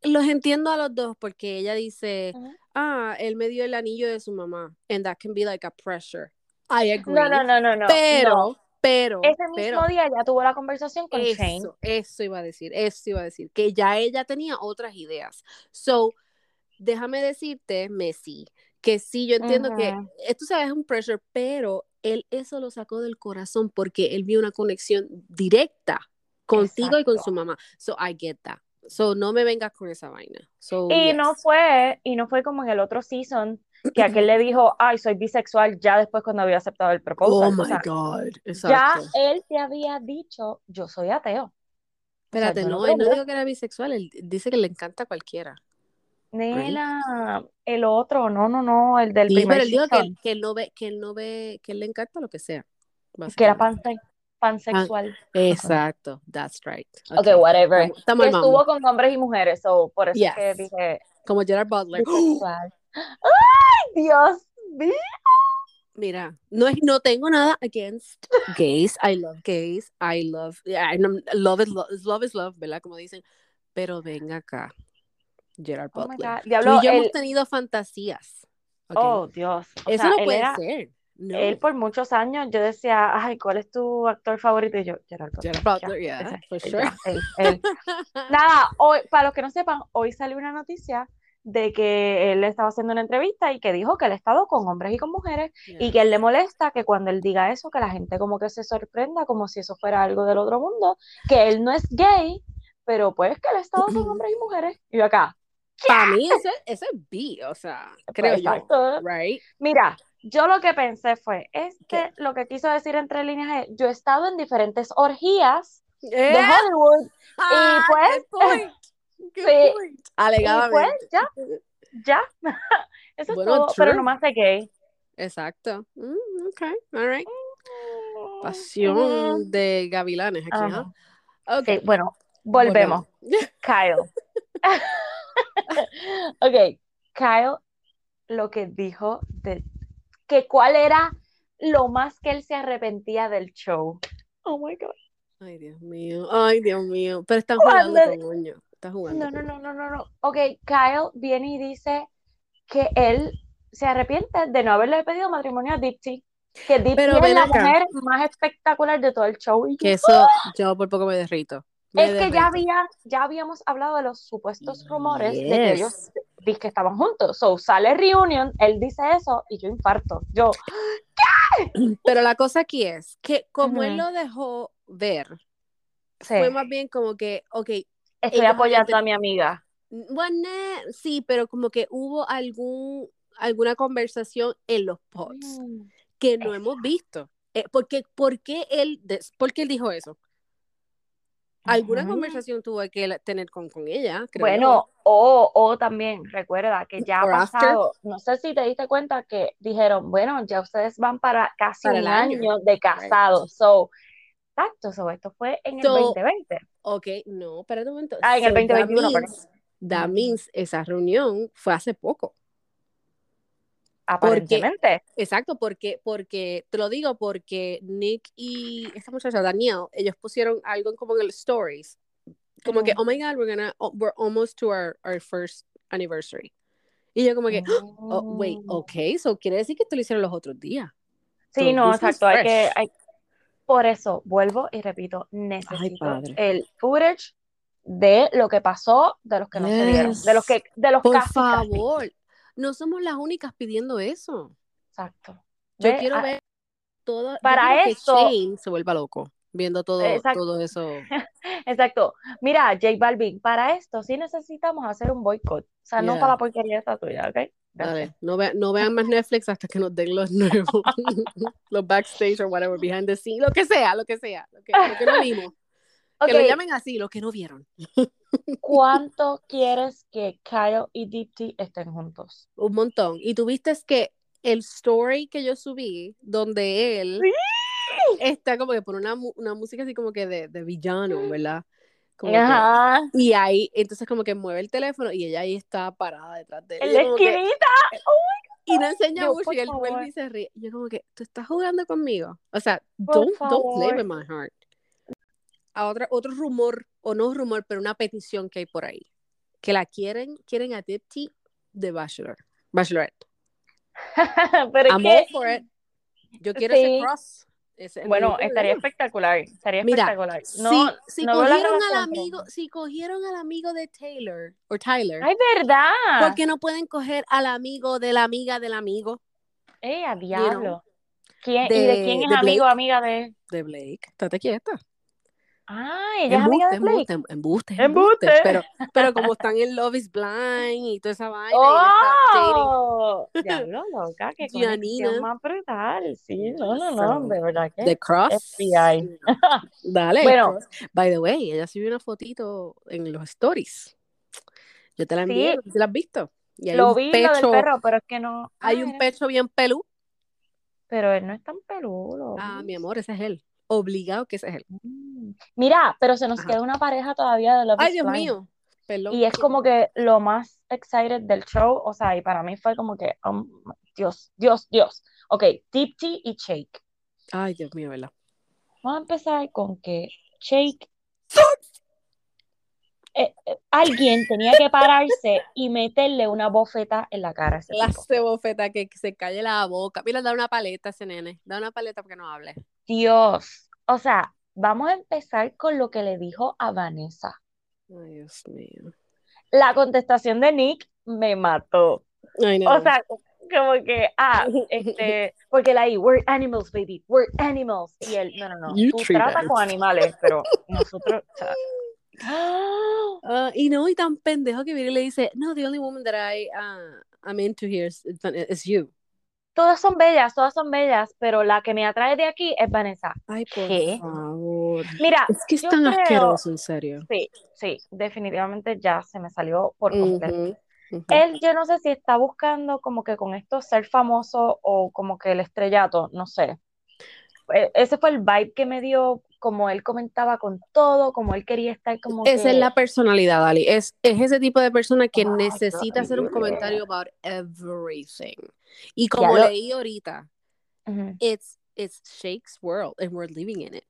Speaker 2: los entiendo a los dos, porque ella dice, ah, él me dio el anillo de su mamá, and that can be like a pressure. I agree.
Speaker 1: No, no, no, no, no.
Speaker 2: Pero, pero.
Speaker 1: Ese mismo día ya tuvo la conversación con
Speaker 2: eso,
Speaker 1: Shane.
Speaker 2: Eso iba a decir, eso iba a decir, que ya ella tenía otras ideas. So, déjame decirte, Messi, que sí, yo entiendo que esto sabes es un pressure, pero él eso lo sacó del corazón porque él vio una conexión directa contigo y con su mamá. So I get that. So no me vengas con esa vaina. So,
Speaker 1: y no fue, y no fue como en el otro season (clears throat) que aquel le dijo, ay, soy bisexual, ya después cuando había aceptado el proposal.
Speaker 2: Oh my God.
Speaker 1: Ya él te había dicho, yo soy ateo.
Speaker 2: Espérate, no, él no dijo que era bisexual, él dice que le encanta a cualquiera.
Speaker 1: Nela, el otro, no, no, no, el del primer
Speaker 2: pero él dijo que, él no ve, que él no ve, que él le encanta lo que sea.
Speaker 1: Que era pansexual pansexual.
Speaker 2: exacto, that's right.
Speaker 1: Okay, ok, whatever. estuvo con hombres y mujeres, so por eso que dije.
Speaker 2: Como Gerard Butler. (gasps)
Speaker 1: ¡Ay, Dios mío!
Speaker 2: Mira, no, no tengo nada against gays. I love gays. I love, yeah, love is love, love is love, ¿verdad? Como dicen. Pero venga acá, Gerard oh Butler. y yo hemos tenido fantasías.
Speaker 1: Oh, Dios.
Speaker 2: Eso no puede ser.
Speaker 1: Él por muchos años yo decía, ay, ¿cuál es tu actor favorito? Y yo, Gerard Butler.
Speaker 2: Gerard Butler, yeah, for sure. (laughs)
Speaker 1: Nada, hoy, para los que no sepan, hoy salió una noticia de que él estaba haciendo una entrevista y que dijo que él ha estado con hombres y con mujeres y que él le molesta que cuando él diga eso, que la gente como que se sorprenda como si eso fuera algo del otro mundo, que él no es gay, pero pues que él ha estado con hombres y mujeres. Y yo acá.
Speaker 2: Para mí ese, ese es B, o sea, creo yo, right?
Speaker 1: Mira, yo lo que pensé fue, este lo que quiso decir entre líneas es, yo he estado en diferentes orgías de eh. Hollywood y
Speaker 2: ah,
Speaker 1: pues, (laughs)
Speaker 2: sí,
Speaker 1: alegadamente. pues ya, ya, (laughs) eso es todo, pero nomás de gay.
Speaker 2: Exacto, mm, ok, all right. Mm, Pasión mm. de gavilanes aquí, ¿no?
Speaker 1: Okay. bueno, volvemos. Kyle. (laughs) ok, Kyle lo que dijo de que cuál era lo más que él se arrepentía del show. Oh my God.
Speaker 2: Ay, Dios mío, ay, Dios mío. Pero están jugando con Está jugando.
Speaker 1: No, no, no, no, no, no. Ok, Kyle viene y dice que él se arrepiente de no haberle pedido matrimonio a Dipsy. Que
Speaker 2: Pero
Speaker 1: es la
Speaker 2: acá.
Speaker 1: mujer más espectacular de todo el show. Y yo,
Speaker 2: Que eso, yo por poco me derrito. Me
Speaker 1: es que ya había, ya habíamos hablado de los supuestos rumores de que ellos Dis que estaban juntos. So sale reunion, él dice eso y yo infarto. Yo, (clears throat)
Speaker 2: Pero la cosa aquí es que como él
Speaker 1: Ujú.
Speaker 2: lo dejó ver,
Speaker 1: sí,
Speaker 2: fue más bien como que, ok,
Speaker 1: estoy apoyando a mi amiga.
Speaker 2: bueno, sí, pero como que hubo algún, alguna conversación en los pods
Speaker 1: Mm.
Speaker 2: que no hemos visto. Eh, porque, ¿por qué él, des- por qué él dijo eso? Alguna conversación tuvo que tener con, con ella, creo
Speaker 1: Bueno, o, o también recuerda que ya ha
Speaker 2: Or after.
Speaker 1: pasado, no sé si te diste cuenta que dijeron, bueno, ya ustedes van para casi
Speaker 2: Para
Speaker 1: un
Speaker 2: el año.
Speaker 1: año de casados. So, exacto, so, esto fue en el
Speaker 2: So,
Speaker 1: 2020.
Speaker 2: Ok, no, espérate un momento.
Speaker 1: Ah, en el
Speaker 2: So, that
Speaker 1: 2021, perdón.
Speaker 2: means- That means esa reunión fue hace poco.
Speaker 1: Aparentemente.
Speaker 2: Exacto, porque, porque, te lo digo porque Nick y esta muchacha, Danielle, ellos pusieron algo como en el stories. Como que,
Speaker 1: Ujú.
Speaker 2: oh my God, we're gonna, oh, we're almost to our, our first anniversary. Y yo como que, oh, wait,
Speaker 1: Mm.
Speaker 2: ok, so quiere decir que esto lo hicieron los otros días.
Speaker 1: Sí,
Speaker 2: So
Speaker 1: no, exacto. Hay que, hay- por eso, vuelvo y repito, necesito
Speaker 2: padre.
Speaker 1: el footage de lo que pasó, de los que no se dieron, de los que, de los
Speaker 2: Por
Speaker 1: casi, casi.
Speaker 2: No somos las únicas pidiendo eso.
Speaker 1: Exacto.
Speaker 2: Yo
Speaker 1: Ve,
Speaker 2: quiero ver todo.
Speaker 1: para
Speaker 2: quiero que Shane se vuelva loco viendo todo,
Speaker 1: Exacto.
Speaker 2: todo eso. (laughs)
Speaker 1: Exacto. Mira, J Balvin, para esto sí necesitamos hacer un boicot. O sea, no
Speaker 2: Yeah.
Speaker 1: para la porquería esta tuya, ¿ok? Gracias.
Speaker 2: Dale, no, ve- no vean más Netflix hasta que nos den los nuevos, (laughs) los backstage or whatever, behind the scenes, lo que sea, lo que sea, lo que, lo que no vimos. (laughs) Que lo llamen así, lo que no vieron.
Speaker 1: ¿Cuánto quieres que Kyle y Dipti estén juntos?
Speaker 2: Un montón. Y tuviste que el story que yo subí, donde él
Speaker 1: Sí.
Speaker 2: está como que pone una, una música así como que de, de villano, ¿verdad? Como que-
Speaker 1: Ajá.
Speaker 2: y ahí, entonces como que mueve el teléfono y ella ahí está parada detrás de él.
Speaker 1: En la
Speaker 2: yo como que-
Speaker 1: esquinita.
Speaker 2: y no enseña
Speaker 1: Yo,
Speaker 2: mucho
Speaker 1: por
Speaker 2: y él
Speaker 1: favor.
Speaker 2: vuelve y se ríe. Yo como que, ¿tú estás jugando conmigo? O sea,
Speaker 1: Por
Speaker 2: don't, don't play
Speaker 1: favor.
Speaker 2: with my heart. A otra, otro rumor, o no rumor, pero una petición que hay por ahí. Que la quieren, quieren a Dipti de Bachelor. Bachelorette. (laughs)
Speaker 1: Pero
Speaker 2: I'm
Speaker 1: que,
Speaker 2: all for it. Yo quiero ese cross. Ese-
Speaker 1: bueno, estaría espectacular. Estaría
Speaker 2: Mira,
Speaker 1: espectacular. No,
Speaker 2: si,
Speaker 1: no
Speaker 2: cogieron al amigo, si cogieron al amigo de Taylor o Tyler,
Speaker 1: Ay, ¿verdad?
Speaker 2: ¿por qué no pueden coger al amigo de la amiga del amigo
Speaker 1: Eh, a diablo. ¿Quién, ¿Y
Speaker 2: De-
Speaker 1: quién es
Speaker 2: de
Speaker 1: amigo o amiga de?
Speaker 2: de Blake? Estate quieta.
Speaker 1: Ah, ella es amiga de
Speaker 2: Embuste,
Speaker 1: Blake.
Speaker 2: embuste, embuste,
Speaker 1: Embuste.
Speaker 2: embuste. Pero, pero como (laughs) están en Love is Blind y toda esa vaina, y.
Speaker 1: ¡Oh! Diablo, loca, qué
Speaker 2: Giannina.
Speaker 1: conexión más brutal. Sí, no, no,
Speaker 2: So,
Speaker 1: no, de verdad que.
Speaker 2: The Cross.
Speaker 1: FBI.
Speaker 2: Dale.
Speaker 1: Bueno.
Speaker 2: Cross. By the way, ella subió una fotito en los stories. Yo te la envié,
Speaker 1: Sí.
Speaker 2: la has visto. Y hay
Speaker 1: Lo
Speaker 2: un
Speaker 1: vi lo
Speaker 2: pecho,
Speaker 1: del perro, pero es que no.
Speaker 2: hay
Speaker 1: Ah,
Speaker 2: un
Speaker 1: era-
Speaker 2: pecho bien pelú.
Speaker 1: Pero él no es tan peludo.
Speaker 2: Ah, mi amor, ese es él. Obligado que ese es él.
Speaker 1: Mm. Mira, pero se nos
Speaker 2: Ajá.
Speaker 1: queda una pareja todavía de Love
Speaker 2: Ay,
Speaker 1: is
Speaker 2: Dios
Speaker 1: Blind.
Speaker 2: mío. Perdón.
Speaker 1: Y es como que lo más excited del show, o sea, y para mí fue como que, oh, Dios, Dios, Dios. Ok, Dipti y Shake.
Speaker 2: Ay, Dios mío, ¿verdad?
Speaker 1: Vamos a empezar con que Shake, eh, eh, alguien tenía que pararse y meterle una bofeta en la cara a ese
Speaker 2: La
Speaker 1: tipo.
Speaker 2: cebofeta que se calle la boca. Mira, da una paleta a ese nene. Da una paleta para que no hable.
Speaker 1: Dios, o sea, vamos a empezar con lo que le dijo a Vanessa.
Speaker 2: Ay, Dios mío.
Speaker 1: La contestación de Nick me mató.
Speaker 2: Ay, no.
Speaker 1: O sea, como que, ah, (laughs) este, porque la ahí, we're animals, baby, we're animals. Y él, no, no, no,
Speaker 2: You
Speaker 1: tú tratas
Speaker 2: us.
Speaker 1: con animales, pero nosotros, o sea, (laughs) (gasps) Ah,
Speaker 2: y no, y tan pendejo que viene y le dice, no, the only woman that I, uh, I'm into here is, is you.
Speaker 1: todas son bellas, todas son bellas, pero la que me atrae de aquí es Vanessa.
Speaker 2: Ay, por
Speaker 1: ¿Qué?
Speaker 2: favor.
Speaker 1: Mira,
Speaker 2: Es que es tan
Speaker 1: creo-
Speaker 2: asqueroso, en serio.
Speaker 1: sí, sí, definitivamente ya se me salió por completo.
Speaker 2: Ujú, ujú.
Speaker 1: Él, yo no sé si está buscando como que con esto ser famoso o como que el estrellato, no sé. E- Ese fue el vibe que me dio, como él comentaba con todo, como él quería estar como
Speaker 2: Esa
Speaker 1: que...
Speaker 2: es la personalidad, Ali. Es, es ese tipo de persona que
Speaker 1: Ay,
Speaker 2: necesita hacer un comentario about everything. Y como
Speaker 1: lo-
Speaker 2: leí ahorita,
Speaker 1: Ujú,
Speaker 2: it's, it's Shake's world and we're living in it.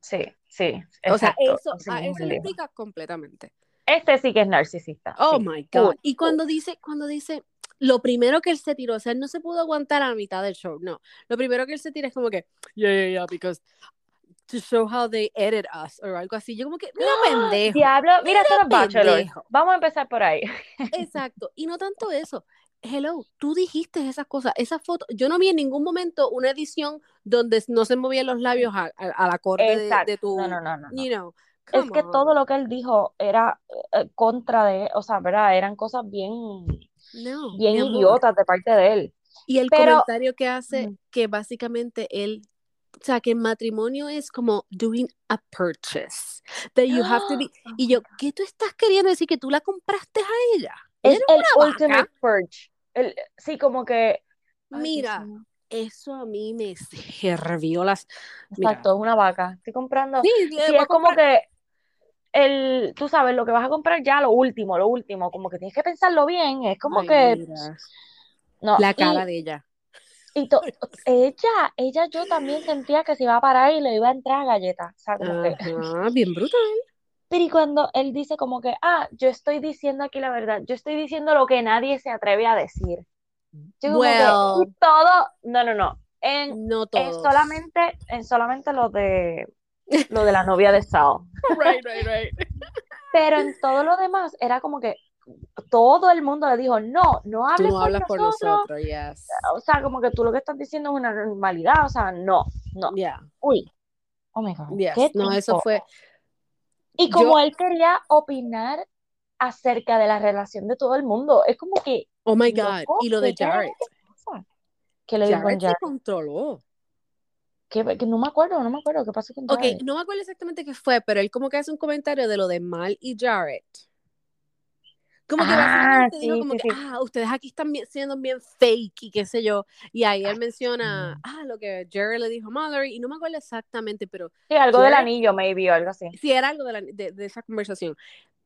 Speaker 1: Sí, sí,
Speaker 2: O sea,
Speaker 1: exacto,
Speaker 2: eso,
Speaker 1: así
Speaker 2: a eso
Speaker 1: dijo.
Speaker 2: explica completamente.
Speaker 1: Este sí que es narcisista.
Speaker 2: Oh
Speaker 1: sí.
Speaker 2: my God. Y cuando dice, cuando dice, lo primero que él se tiró, o sea, él no se pudo aguantar a la mitad del show, no. Lo primero que él se tira es como que, yeah, yeah, yeah, because to show how they edit us, o algo así. Yo como que, mira pendejo.
Speaker 1: Diablo, mira, todos Bachelor. Vamos a empezar por ahí. (laughs)
Speaker 2: Exacto, y no tanto eso. Hello, tú dijiste esas cosas, esa foto, yo no vi en ningún momento una edición donde no se movían los labios a, la corte de, tu,
Speaker 1: no, no, no, no.
Speaker 2: You know,
Speaker 1: es que todo lo que él dijo era eh, contra de, o sea, ¿verdad? Eran cosas bien, bien idiotas de parte de él.
Speaker 2: Y el comentario que hace, que básicamente él, o sea, que el matrimonio es como doing a purchase. That you have to be. Y yo, ¿qué tú estás queriendo decir? Que tú la compraste a ella.
Speaker 1: Es el ultimate purge. El, sí, como que.
Speaker 2: Mira, eso a mí me hervió las.
Speaker 1: Exacto, es una vaca. Estoy comprando. Sí, sí es como que el, tú sabes, lo que vas a comprar ya, lo último, lo último, como que tienes que pensarlo bien, es como que...
Speaker 2: No, la cara de ella.
Speaker 1: Y ella, ella yo también sentía que se iba a parar y le iba a entrar a galletas,
Speaker 2: bien brutal.
Speaker 1: Pero y cuando él dice como que, ah, yo estoy diciendo aquí la verdad, yo estoy diciendo lo que nadie se atreve a decir. Yo todo, no, no, no. En,
Speaker 2: no
Speaker 1: en solamente, en solamente lo de lo de la novia de Sao. (laughs)
Speaker 2: Right, right, right.
Speaker 1: Pero en todo lo demás era como que todo el mundo le dijo, no, no hables
Speaker 2: no hablas por nosotros. yes.
Speaker 1: O sea, como que tú lo que estás diciendo es una normalidad, o sea, no, no.
Speaker 2: Yeah.
Speaker 1: Uy, oh my God.
Speaker 2: Yes. No, eso fue...
Speaker 1: Y como él quería opinar acerca de la relación de todo el mundo, es como que...
Speaker 2: Oh my God, y lo de Jared.
Speaker 1: ¿Qué le dijo
Speaker 2: Jared se controló
Speaker 1: que, no me acuerdo, no me acuerdo qué pasó con
Speaker 2: Jared. Ok, no me acuerdo exactamente qué fue, pero él como que hace un comentario de lo de Mal y Jared. Como que ah, básicamente dijo como que, ah, ustedes aquí están siendo bien fake y qué sé yo. Y ahí él menciona, ah, lo que Jared le dijo a Mallory, y no me acuerdo exactamente, pero...
Speaker 1: Sí, algo del anillo, maybe, o algo así.
Speaker 2: Sí, era algo de, la, de, de, esa conversación.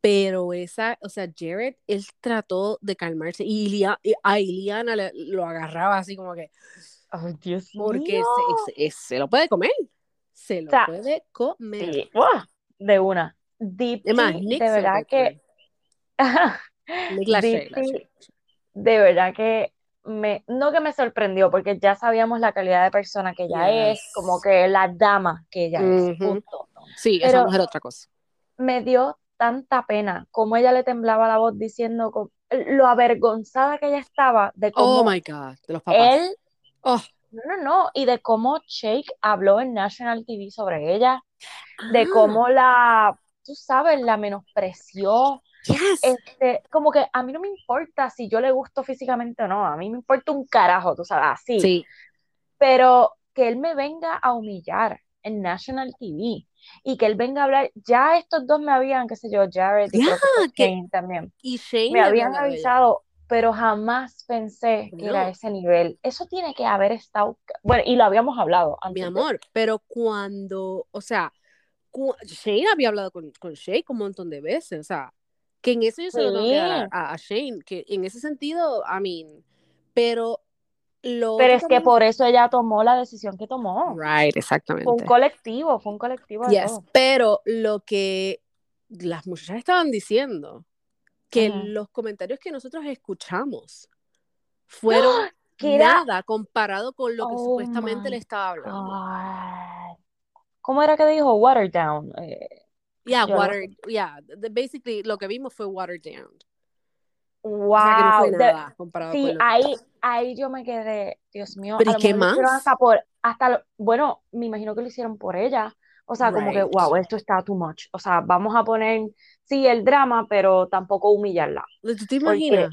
Speaker 2: Pero esa, o sea, Jared, él trató de calmarse y, a Iliana lo agarraba así como que,
Speaker 1: Dios
Speaker 2: Porque Se, se, lo puede comer. Se lo puede comer.
Speaker 1: De una. Deep de verdad que. (laughs) de verdad que me, no que me sorprendió, porque ya sabíamos la calidad de persona que ella es, como que la dama que ella es,
Speaker 2: Sí, esa mujer otra cosa.
Speaker 1: Me dio tanta pena como ella le temblaba la voz diciendo lo avergonzada que ella estaba de cómo
Speaker 2: oh my God, de los papás.
Speaker 1: él Oh. No, no, no. Y de cómo Shake habló en National TV sobre ella, de ah. cómo la, tú sabes, la menospreció. Este, como que a mí no me importa si yo le gusto físicamente o no, a mí me importa un carajo, tú sabes, así.
Speaker 2: Sí.
Speaker 1: Pero que él me venga a humillar en National TV y que él venga a hablar, ya estos dos me habían, qué sé yo, Jared y Shane también.
Speaker 2: Y Shane
Speaker 1: me habían avisado, pero jamás pensé que era ese nivel. Eso tiene que haber estado, bueno, y lo habíamos hablado
Speaker 2: antes. Mi amor, pero cuando, o sea, Shane había hablado con, con Shane un montón de veces, o sea, que en eso yo se lo dar a, Shane, que en ese sentido, I mean, pero lo
Speaker 1: pero es que por eso ella tomó la decisión que tomó.
Speaker 2: Right, exactamente.
Speaker 1: Fue un colectivo, fue un colectivo.
Speaker 2: De yes, pero lo que las muchachas estaban diciendo que los comentarios que nosotros escuchamos fueron (gasps) nada comparado con lo que oh supuestamente le estaba hablando.
Speaker 1: ¿Cómo era que dijo? Watered down.
Speaker 2: Eh, yeah, watered, yeah, basically lo que vimos fue watered down.
Speaker 1: Wow. sí, ahí, ahí yo me quedé, Dios mío.
Speaker 2: ¿Pero y qué más?
Speaker 1: Hasta por, hasta, bueno, me imagino que lo hicieron por ella. O sea, como que, wow, esto está too much. O sea, vamos a poner sí, el drama, pero tampoco humillarla.
Speaker 2: ¿Tú te imaginas?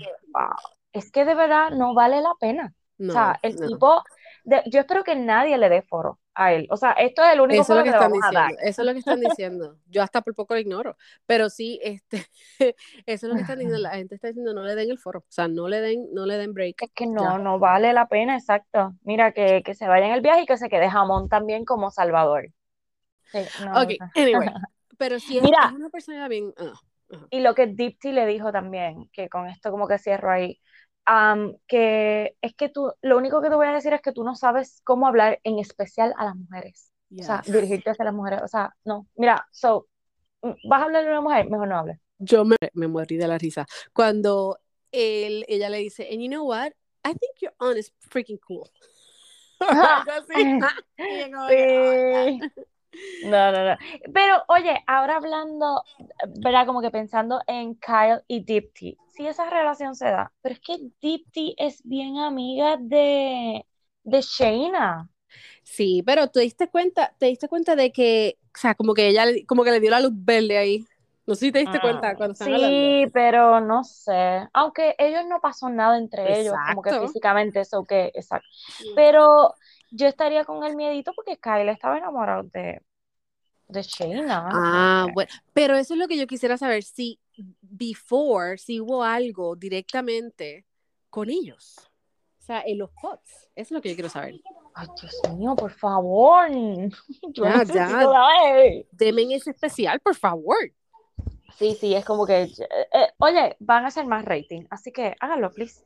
Speaker 1: es que de verdad no vale la pena. o sea, el tipo, yo espero que nadie le dé foro a él. O sea, esto es el único
Speaker 2: Eso
Speaker 1: foro
Speaker 2: que,
Speaker 1: que
Speaker 2: están
Speaker 1: diciendo.
Speaker 2: Eso es lo que están diciendo. Yo hasta por poco lo ignoro. Pero sí, este, (laughs) eso es lo que están diciendo. La gente está diciendo no le den el foro. O sea, no le den, no le den break.
Speaker 1: Es que no, no vale la pena, exacto. Mira, que, que se vaya en el viaje y que se quede jamón también como Salvador.
Speaker 2: Sí, ok, anyway. (laughs) Pero si es, Mira, una persona bien. Ah,
Speaker 1: y lo que Dipti le dijo también, que con esto como que cierro ahí, que es que tú, lo único que te voy a decir es que tú no sabes cómo hablar en especial a las mujeres. O sea, dirigirte hacia las mujeres. O sea, no. Mira, so, vas a hablar de una mujer, mejor no hables.
Speaker 2: Yo me, me morí de la risa. Cuando él, ella le dice, and you know what? I think your aunt is freaking cool. (laughs)
Speaker 1: Así. (laughs) (laughs) sí. No, no, no. Pero oye, ahora hablando, ¿verdad? Como que pensando en Kyle y Dipti, sí esa relación se da, pero es que Dipti es bien amiga de, de Shayna.
Speaker 2: Sí, pero te diste cuenta, te diste cuenta de que, o sea, como que ella, como que le dio la luz verde ahí. No sé si te diste cuenta ah, cuando
Speaker 1: están Sí, pero no sé. Aunque ellos no pasó nada entre ellos, como que físicamente, eso que, exacto. Pero yo estaría con el miedito porque Kyle estaba enamorado de, de Shayna.
Speaker 2: Ah, bueno. Pero eso es lo que yo quisiera saber. Si before, si hubo algo directamente con ellos. O sea, en los pots. Eso es lo que yo quiero saber.
Speaker 1: Ay, Dios mío, por favor. (laughs) Yo ya,
Speaker 2: ya. Deme ese especial, por favor.
Speaker 1: Sí, sí, es como que, eh, oye, van a hacer más rating, así que háganlo, please.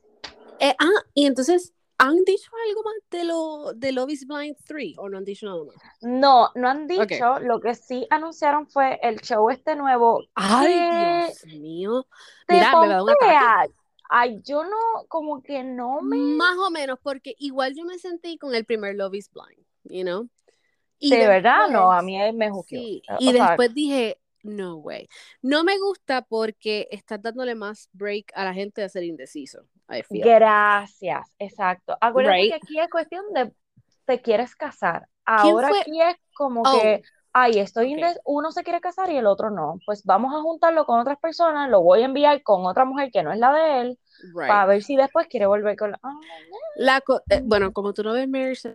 Speaker 2: Eh, ah, y entonces, ¿han dicho algo más de lo de Love is Blind 3 o no han dicho nada más?
Speaker 1: No, no han dicho. Lo que sí anunciaron fue el show este nuevo.
Speaker 2: Ay, Dios mío. Mira, me va a un ataque.
Speaker 1: Ay, yo no, como que no me.
Speaker 2: Más o menos, porque igual yo me sentí con el primer Love is Blind, you know.
Speaker 1: Y de verdad, no, a mí me juzgó.
Speaker 2: Sí, y después dije, no way. No me gusta porque estás dándole más break a la gente de ser indeciso.
Speaker 1: Gracias, exacto. Acuérdate que aquí es cuestión de te quieres casar. Ahora aquí es como oh, que, ay, estoy uno se quiere casar y el otro no. Pues vamos a juntarlo con otras personas, lo voy a enviar con otra mujer que no es la de él, para ver si después quiere volver con
Speaker 2: la... Eh, bueno, como tú no ves Marriage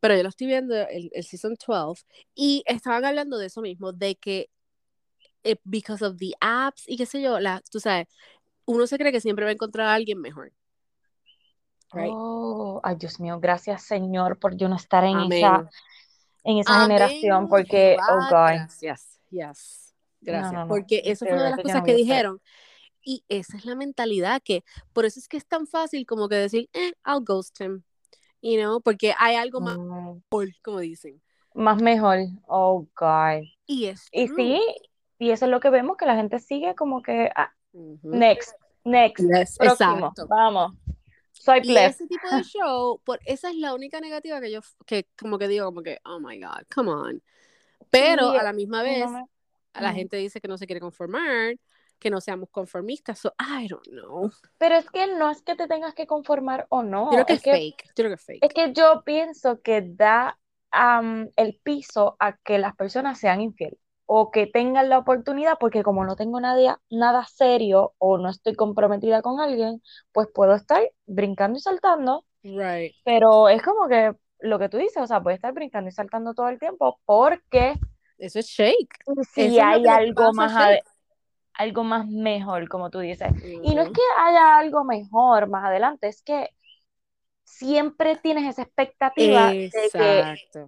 Speaker 2: pero yo lo estoy viendo el, el, season 12 y estaban hablando de eso mismo, de que eh, because of the apps y qué sé yo, la, tú sabes, uno se cree que siempre va a encontrar a alguien mejor.
Speaker 1: Oh, ay Dios mío, gracias Señor por yo no estar en esa en esa generación porque oh God.
Speaker 2: Gracias, yes. Gracias, porque eso fue una de las cosas que dijeron. Y esa es la mentalidad que, por eso es que es tan fácil como que decir, eh, I'll ghost him you know, porque hay algo más mm. mejor, como dicen.
Speaker 1: Más mejor, oh God.
Speaker 2: Y es
Speaker 1: Y sí, y eso es lo que vemos, que la gente sigue como que, ah, next, next, próximo, vamos. Soy
Speaker 2: y ese tipo de (laughs) show, por, esa es la única negativa que yo, que como que digo, como que, oh my God, come on. Pero a la misma vez, a la gente dice que no se quiere conformar, que no seamos conformistas. So, I don't know.
Speaker 1: Pero es que no es que te tengas que conformar o no.
Speaker 2: Yo creo que es, fake. Yo creo que es fake.
Speaker 1: Es que yo pienso que da el piso a que las personas sean infieles o que tengan la oportunidad, porque como no tengo nada, nada serio o no estoy comprometida con alguien, pues puedo estar brincando y saltando.
Speaker 2: Right.
Speaker 1: Pero es como que lo que tú dices, o sea, puede estar brincando y saltando todo el tiempo porque...
Speaker 2: Eso es shake.
Speaker 1: Si hay algo más algo más mejor, como tú dices. Y no es que haya algo mejor más adelante, es que siempre tienes esa expectativa de que,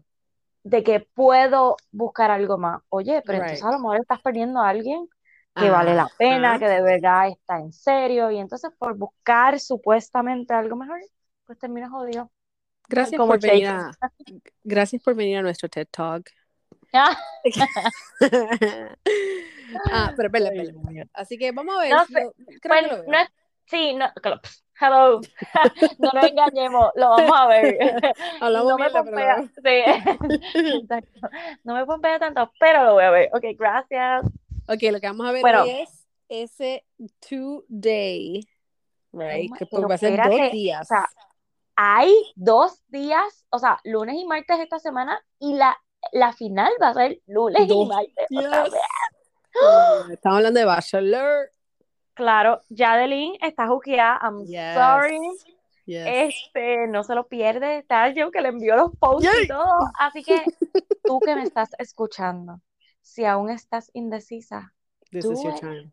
Speaker 1: de que puedo buscar algo más. Oye, pero entonces a lo mejor estás perdiendo a alguien que vale la pena, que de verdad está en serio, y entonces por buscar supuestamente algo mejor, pues terminas jodido.
Speaker 2: Gracias por, venir a, gracias por venir a nuestro TED Talk. (laughs) (laughs) Ah, pero espera, espera. Así que vamos a ver. No, creo
Speaker 1: pues, que lo no, sí, no, hello. (laughs) no nos engañemos, lo vamos a ver. (laughs)
Speaker 2: Hablamos no me pompea,
Speaker 1: sí. (laughs) No me pompea tanto, pero lo voy a ver. Ok, gracias.
Speaker 2: Ok, lo que vamos a ver hoy es ese two day, right? que va a ser dos días.
Speaker 1: O sea, hay dos días, o sea, lunes y martes esta semana y la, la final va a ser lunes y martes. (gasps)
Speaker 2: Estamos hablando de Bachelor.
Speaker 1: Claro, Jadeline está juqueada. I'm sorry. Este, no se lo pierde. Está yo que le envió los posts y todo. Así que (laughs) tú que me estás escuchando, si aún estás indecisa,
Speaker 2: This is your time.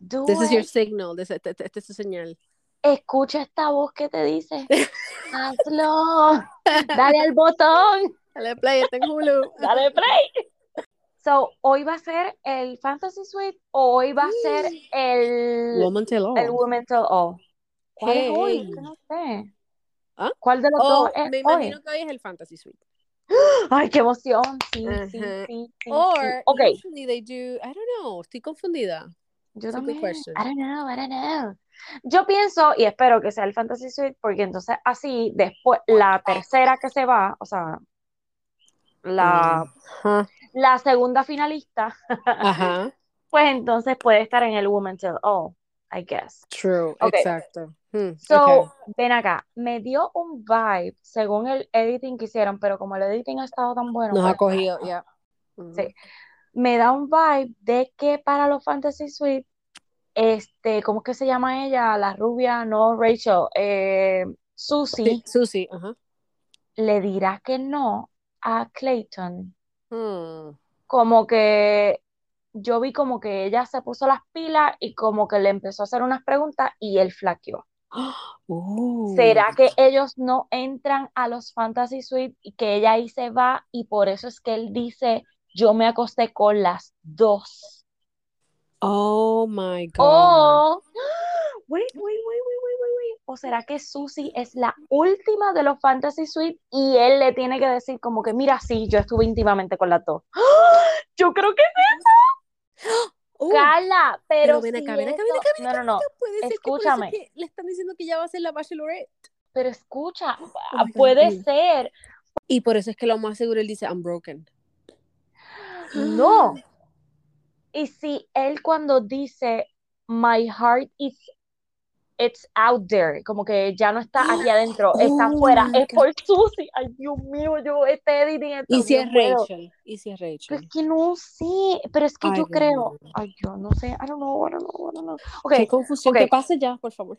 Speaker 2: This is your signal. Este, este, este es tu señal.
Speaker 1: Escucha esta voz que te dice, (laughs) hazlo, dale al botón.
Speaker 2: Dale play, está en Hulu.
Speaker 1: Dale play. So, hoy va a ser el Fantasy Suite o hoy va a ser el
Speaker 2: Woman Tell All.
Speaker 1: El Woman Tell All. ¿Cuál es hoy? No sé. ¿Ah? ¿Cuál de los oh, dos es
Speaker 2: Me imagino que hoy es el Fantasy Suite. (gasps)
Speaker 1: Ay, qué emoción. Sí, sí, sí, sí,
Speaker 2: Or okay. usually they do, I don't know, estoy confundida.
Speaker 1: Yo
Speaker 2: It's a good
Speaker 1: también.
Speaker 2: question.
Speaker 1: I don't know, I don't know. Yo pienso y espero que sea el Fantasy Suite porque entonces así después la tercera que se va, o sea, la. La segunda finalista,
Speaker 2: Ajá. (laughs)
Speaker 1: pues entonces puede estar en el Woman Tell All, I guess.
Speaker 2: True, exacto. Hmm,
Speaker 1: So,
Speaker 2: okay.
Speaker 1: ven acá, me dio un vibe según el editing que hicieron, pero como el editing ha estado tan bueno,
Speaker 2: Nos ha
Speaker 1: pues,
Speaker 2: cogido, ya. Ujú.
Speaker 1: Sí. me da un vibe de que para los Fantasy Suite, este, ¿cómo es que se llama ella? La rubia, no Rachel, eh, Susie,
Speaker 2: Sí, Susi, ajá.
Speaker 1: le dirá que no a Clayton.
Speaker 2: Hmm.
Speaker 1: Como que yo vi como que ella se puso las pilas y como que le empezó a hacer unas preguntas y él flaqueó.
Speaker 2: Uh. (gasps)
Speaker 1: ¿Será que ellos no entran a los Fantasy Suite y que ella ahí se va y por eso es que él dice, yo me acosté con las dos?
Speaker 2: Oh my God.
Speaker 1: O, (gasps) wait, wait, wait, wait, wait, wait, wait. ¿O será que Susie es la última de los Fantasy Suite y él le tiene que decir como que, mira, sí, yo estuve íntimamente con las dos? (gasps) Yo creo que (gasps)
Speaker 2: Uh,
Speaker 1: Carla,
Speaker 2: pero
Speaker 1: pero
Speaker 2: ven
Speaker 1: si
Speaker 2: acá, ven acá, ven
Speaker 1: eso-
Speaker 2: acá, ven
Speaker 1: no, no, no,
Speaker 2: puede ser que por eso
Speaker 1: escúchame.
Speaker 2: es que le están diciendo que ya va a ser la Bachelorette.
Speaker 1: pero escucha,
Speaker 2: Oh God,
Speaker 1: puede ser,
Speaker 2: Y por eso es que lo más seguro él dice, I'm broken.
Speaker 1: no. (gasps) Y si él cuando dice, my heart is, it's out there, como que ya no está aquí (gasps) adentro, está
Speaker 2: Oh
Speaker 1: afuera,
Speaker 2: my
Speaker 1: es por Susie, ay Dios mío, yo este editing esto,
Speaker 2: ¿Y si es
Speaker 1: puedo.
Speaker 2: Rachel? ¿Y si es
Speaker 1: Pero
Speaker 2: Rachel?
Speaker 1: es que no sé, pero es que
Speaker 2: Ay,
Speaker 1: yo
Speaker 2: Dios
Speaker 1: creo, ay, yo no sé, I don't know, I don't know, I don't know. Ok,
Speaker 2: Qué confusión. Que pase ya, por favor.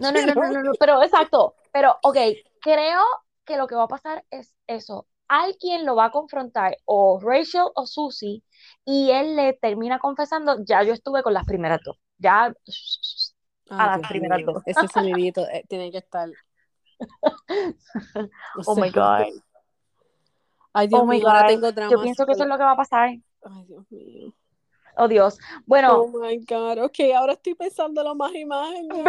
Speaker 1: no, no, no, no, no, no, (laughs) pero exacto, pero ok, creo que lo que va a pasar es eso. Alguien lo va a confrontar, o Rachel o Susie, y él le termina confesando, ya yo estuve con las primeras dos, ya, a
Speaker 2: Ay,
Speaker 1: las
Speaker 2: Dios
Speaker 1: primeras dos.
Speaker 2: Ese sonidito eh, tiene que estar. o (laughs)
Speaker 1: Oh my God,
Speaker 2: Ay, Dios
Speaker 1: oh my
Speaker 2: mío, ahora
Speaker 1: God,
Speaker 2: tengo
Speaker 1: yo
Speaker 2: dramas.
Speaker 1: pienso que eso es lo que va a pasar.
Speaker 2: Ay, Dios mío.
Speaker 1: Oh Dios, bueno.
Speaker 2: Oh my God. Ok, ahora estoy pensando la más imagen.
Speaker 1: ¿Viste?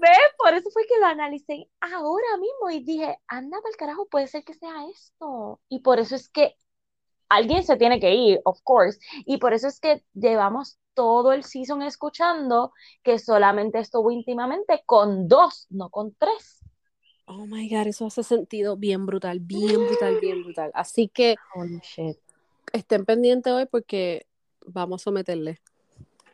Speaker 1: ¿Ves? Por eso fue que lo analicé ahora mismo y dije, anda para el carajo, puede ser que sea esto. Y por eso es que alguien se tiene que ir, of course. Y por eso es que llevamos todo el season escuchando que solamente estuvo íntimamente con dos, no con tres.
Speaker 2: Oh my God, eso hace sentido bien brutal, bien brutal, bien brutal. Así que
Speaker 1: Holy shit.
Speaker 2: estén pendientes hoy porque vamos a someterle.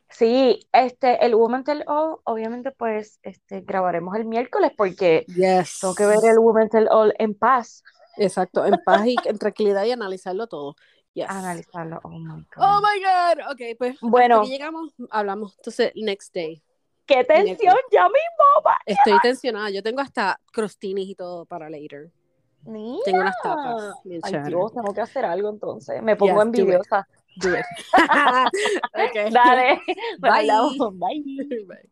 Speaker 1: Sí, este, el Woman Tell All, obviamente, pues, este, grabaremos el miércoles porque
Speaker 2: Yes.
Speaker 1: tengo que ver el Woman Tell All en paz.
Speaker 2: Exacto, en paz y en tranquilidad y analizarlo todo. Yes.
Speaker 1: Analizarlo. Oh my God.
Speaker 2: Oh my God. Ok, pues
Speaker 1: Bueno.
Speaker 2: hasta que llegamos, hablamos. Entonces, next day.
Speaker 1: ¡Qué tensión! Ya mismo.
Speaker 2: Estoy tensionada. Yo tengo hasta crostinis y todo para later.
Speaker 1: Mira.
Speaker 2: Tengo unas tapas. bien
Speaker 1: Ay,
Speaker 2: chévere.
Speaker 1: Dios, tengo que hacer algo entonces. Me pongo
Speaker 2: Yes, do it.
Speaker 1: envidiosa.
Speaker 2: Do it. (laughs) (laughs) Ok.
Speaker 1: Dale.
Speaker 2: Bye.
Speaker 1: Bye. (laughs)
Speaker 2: Bye.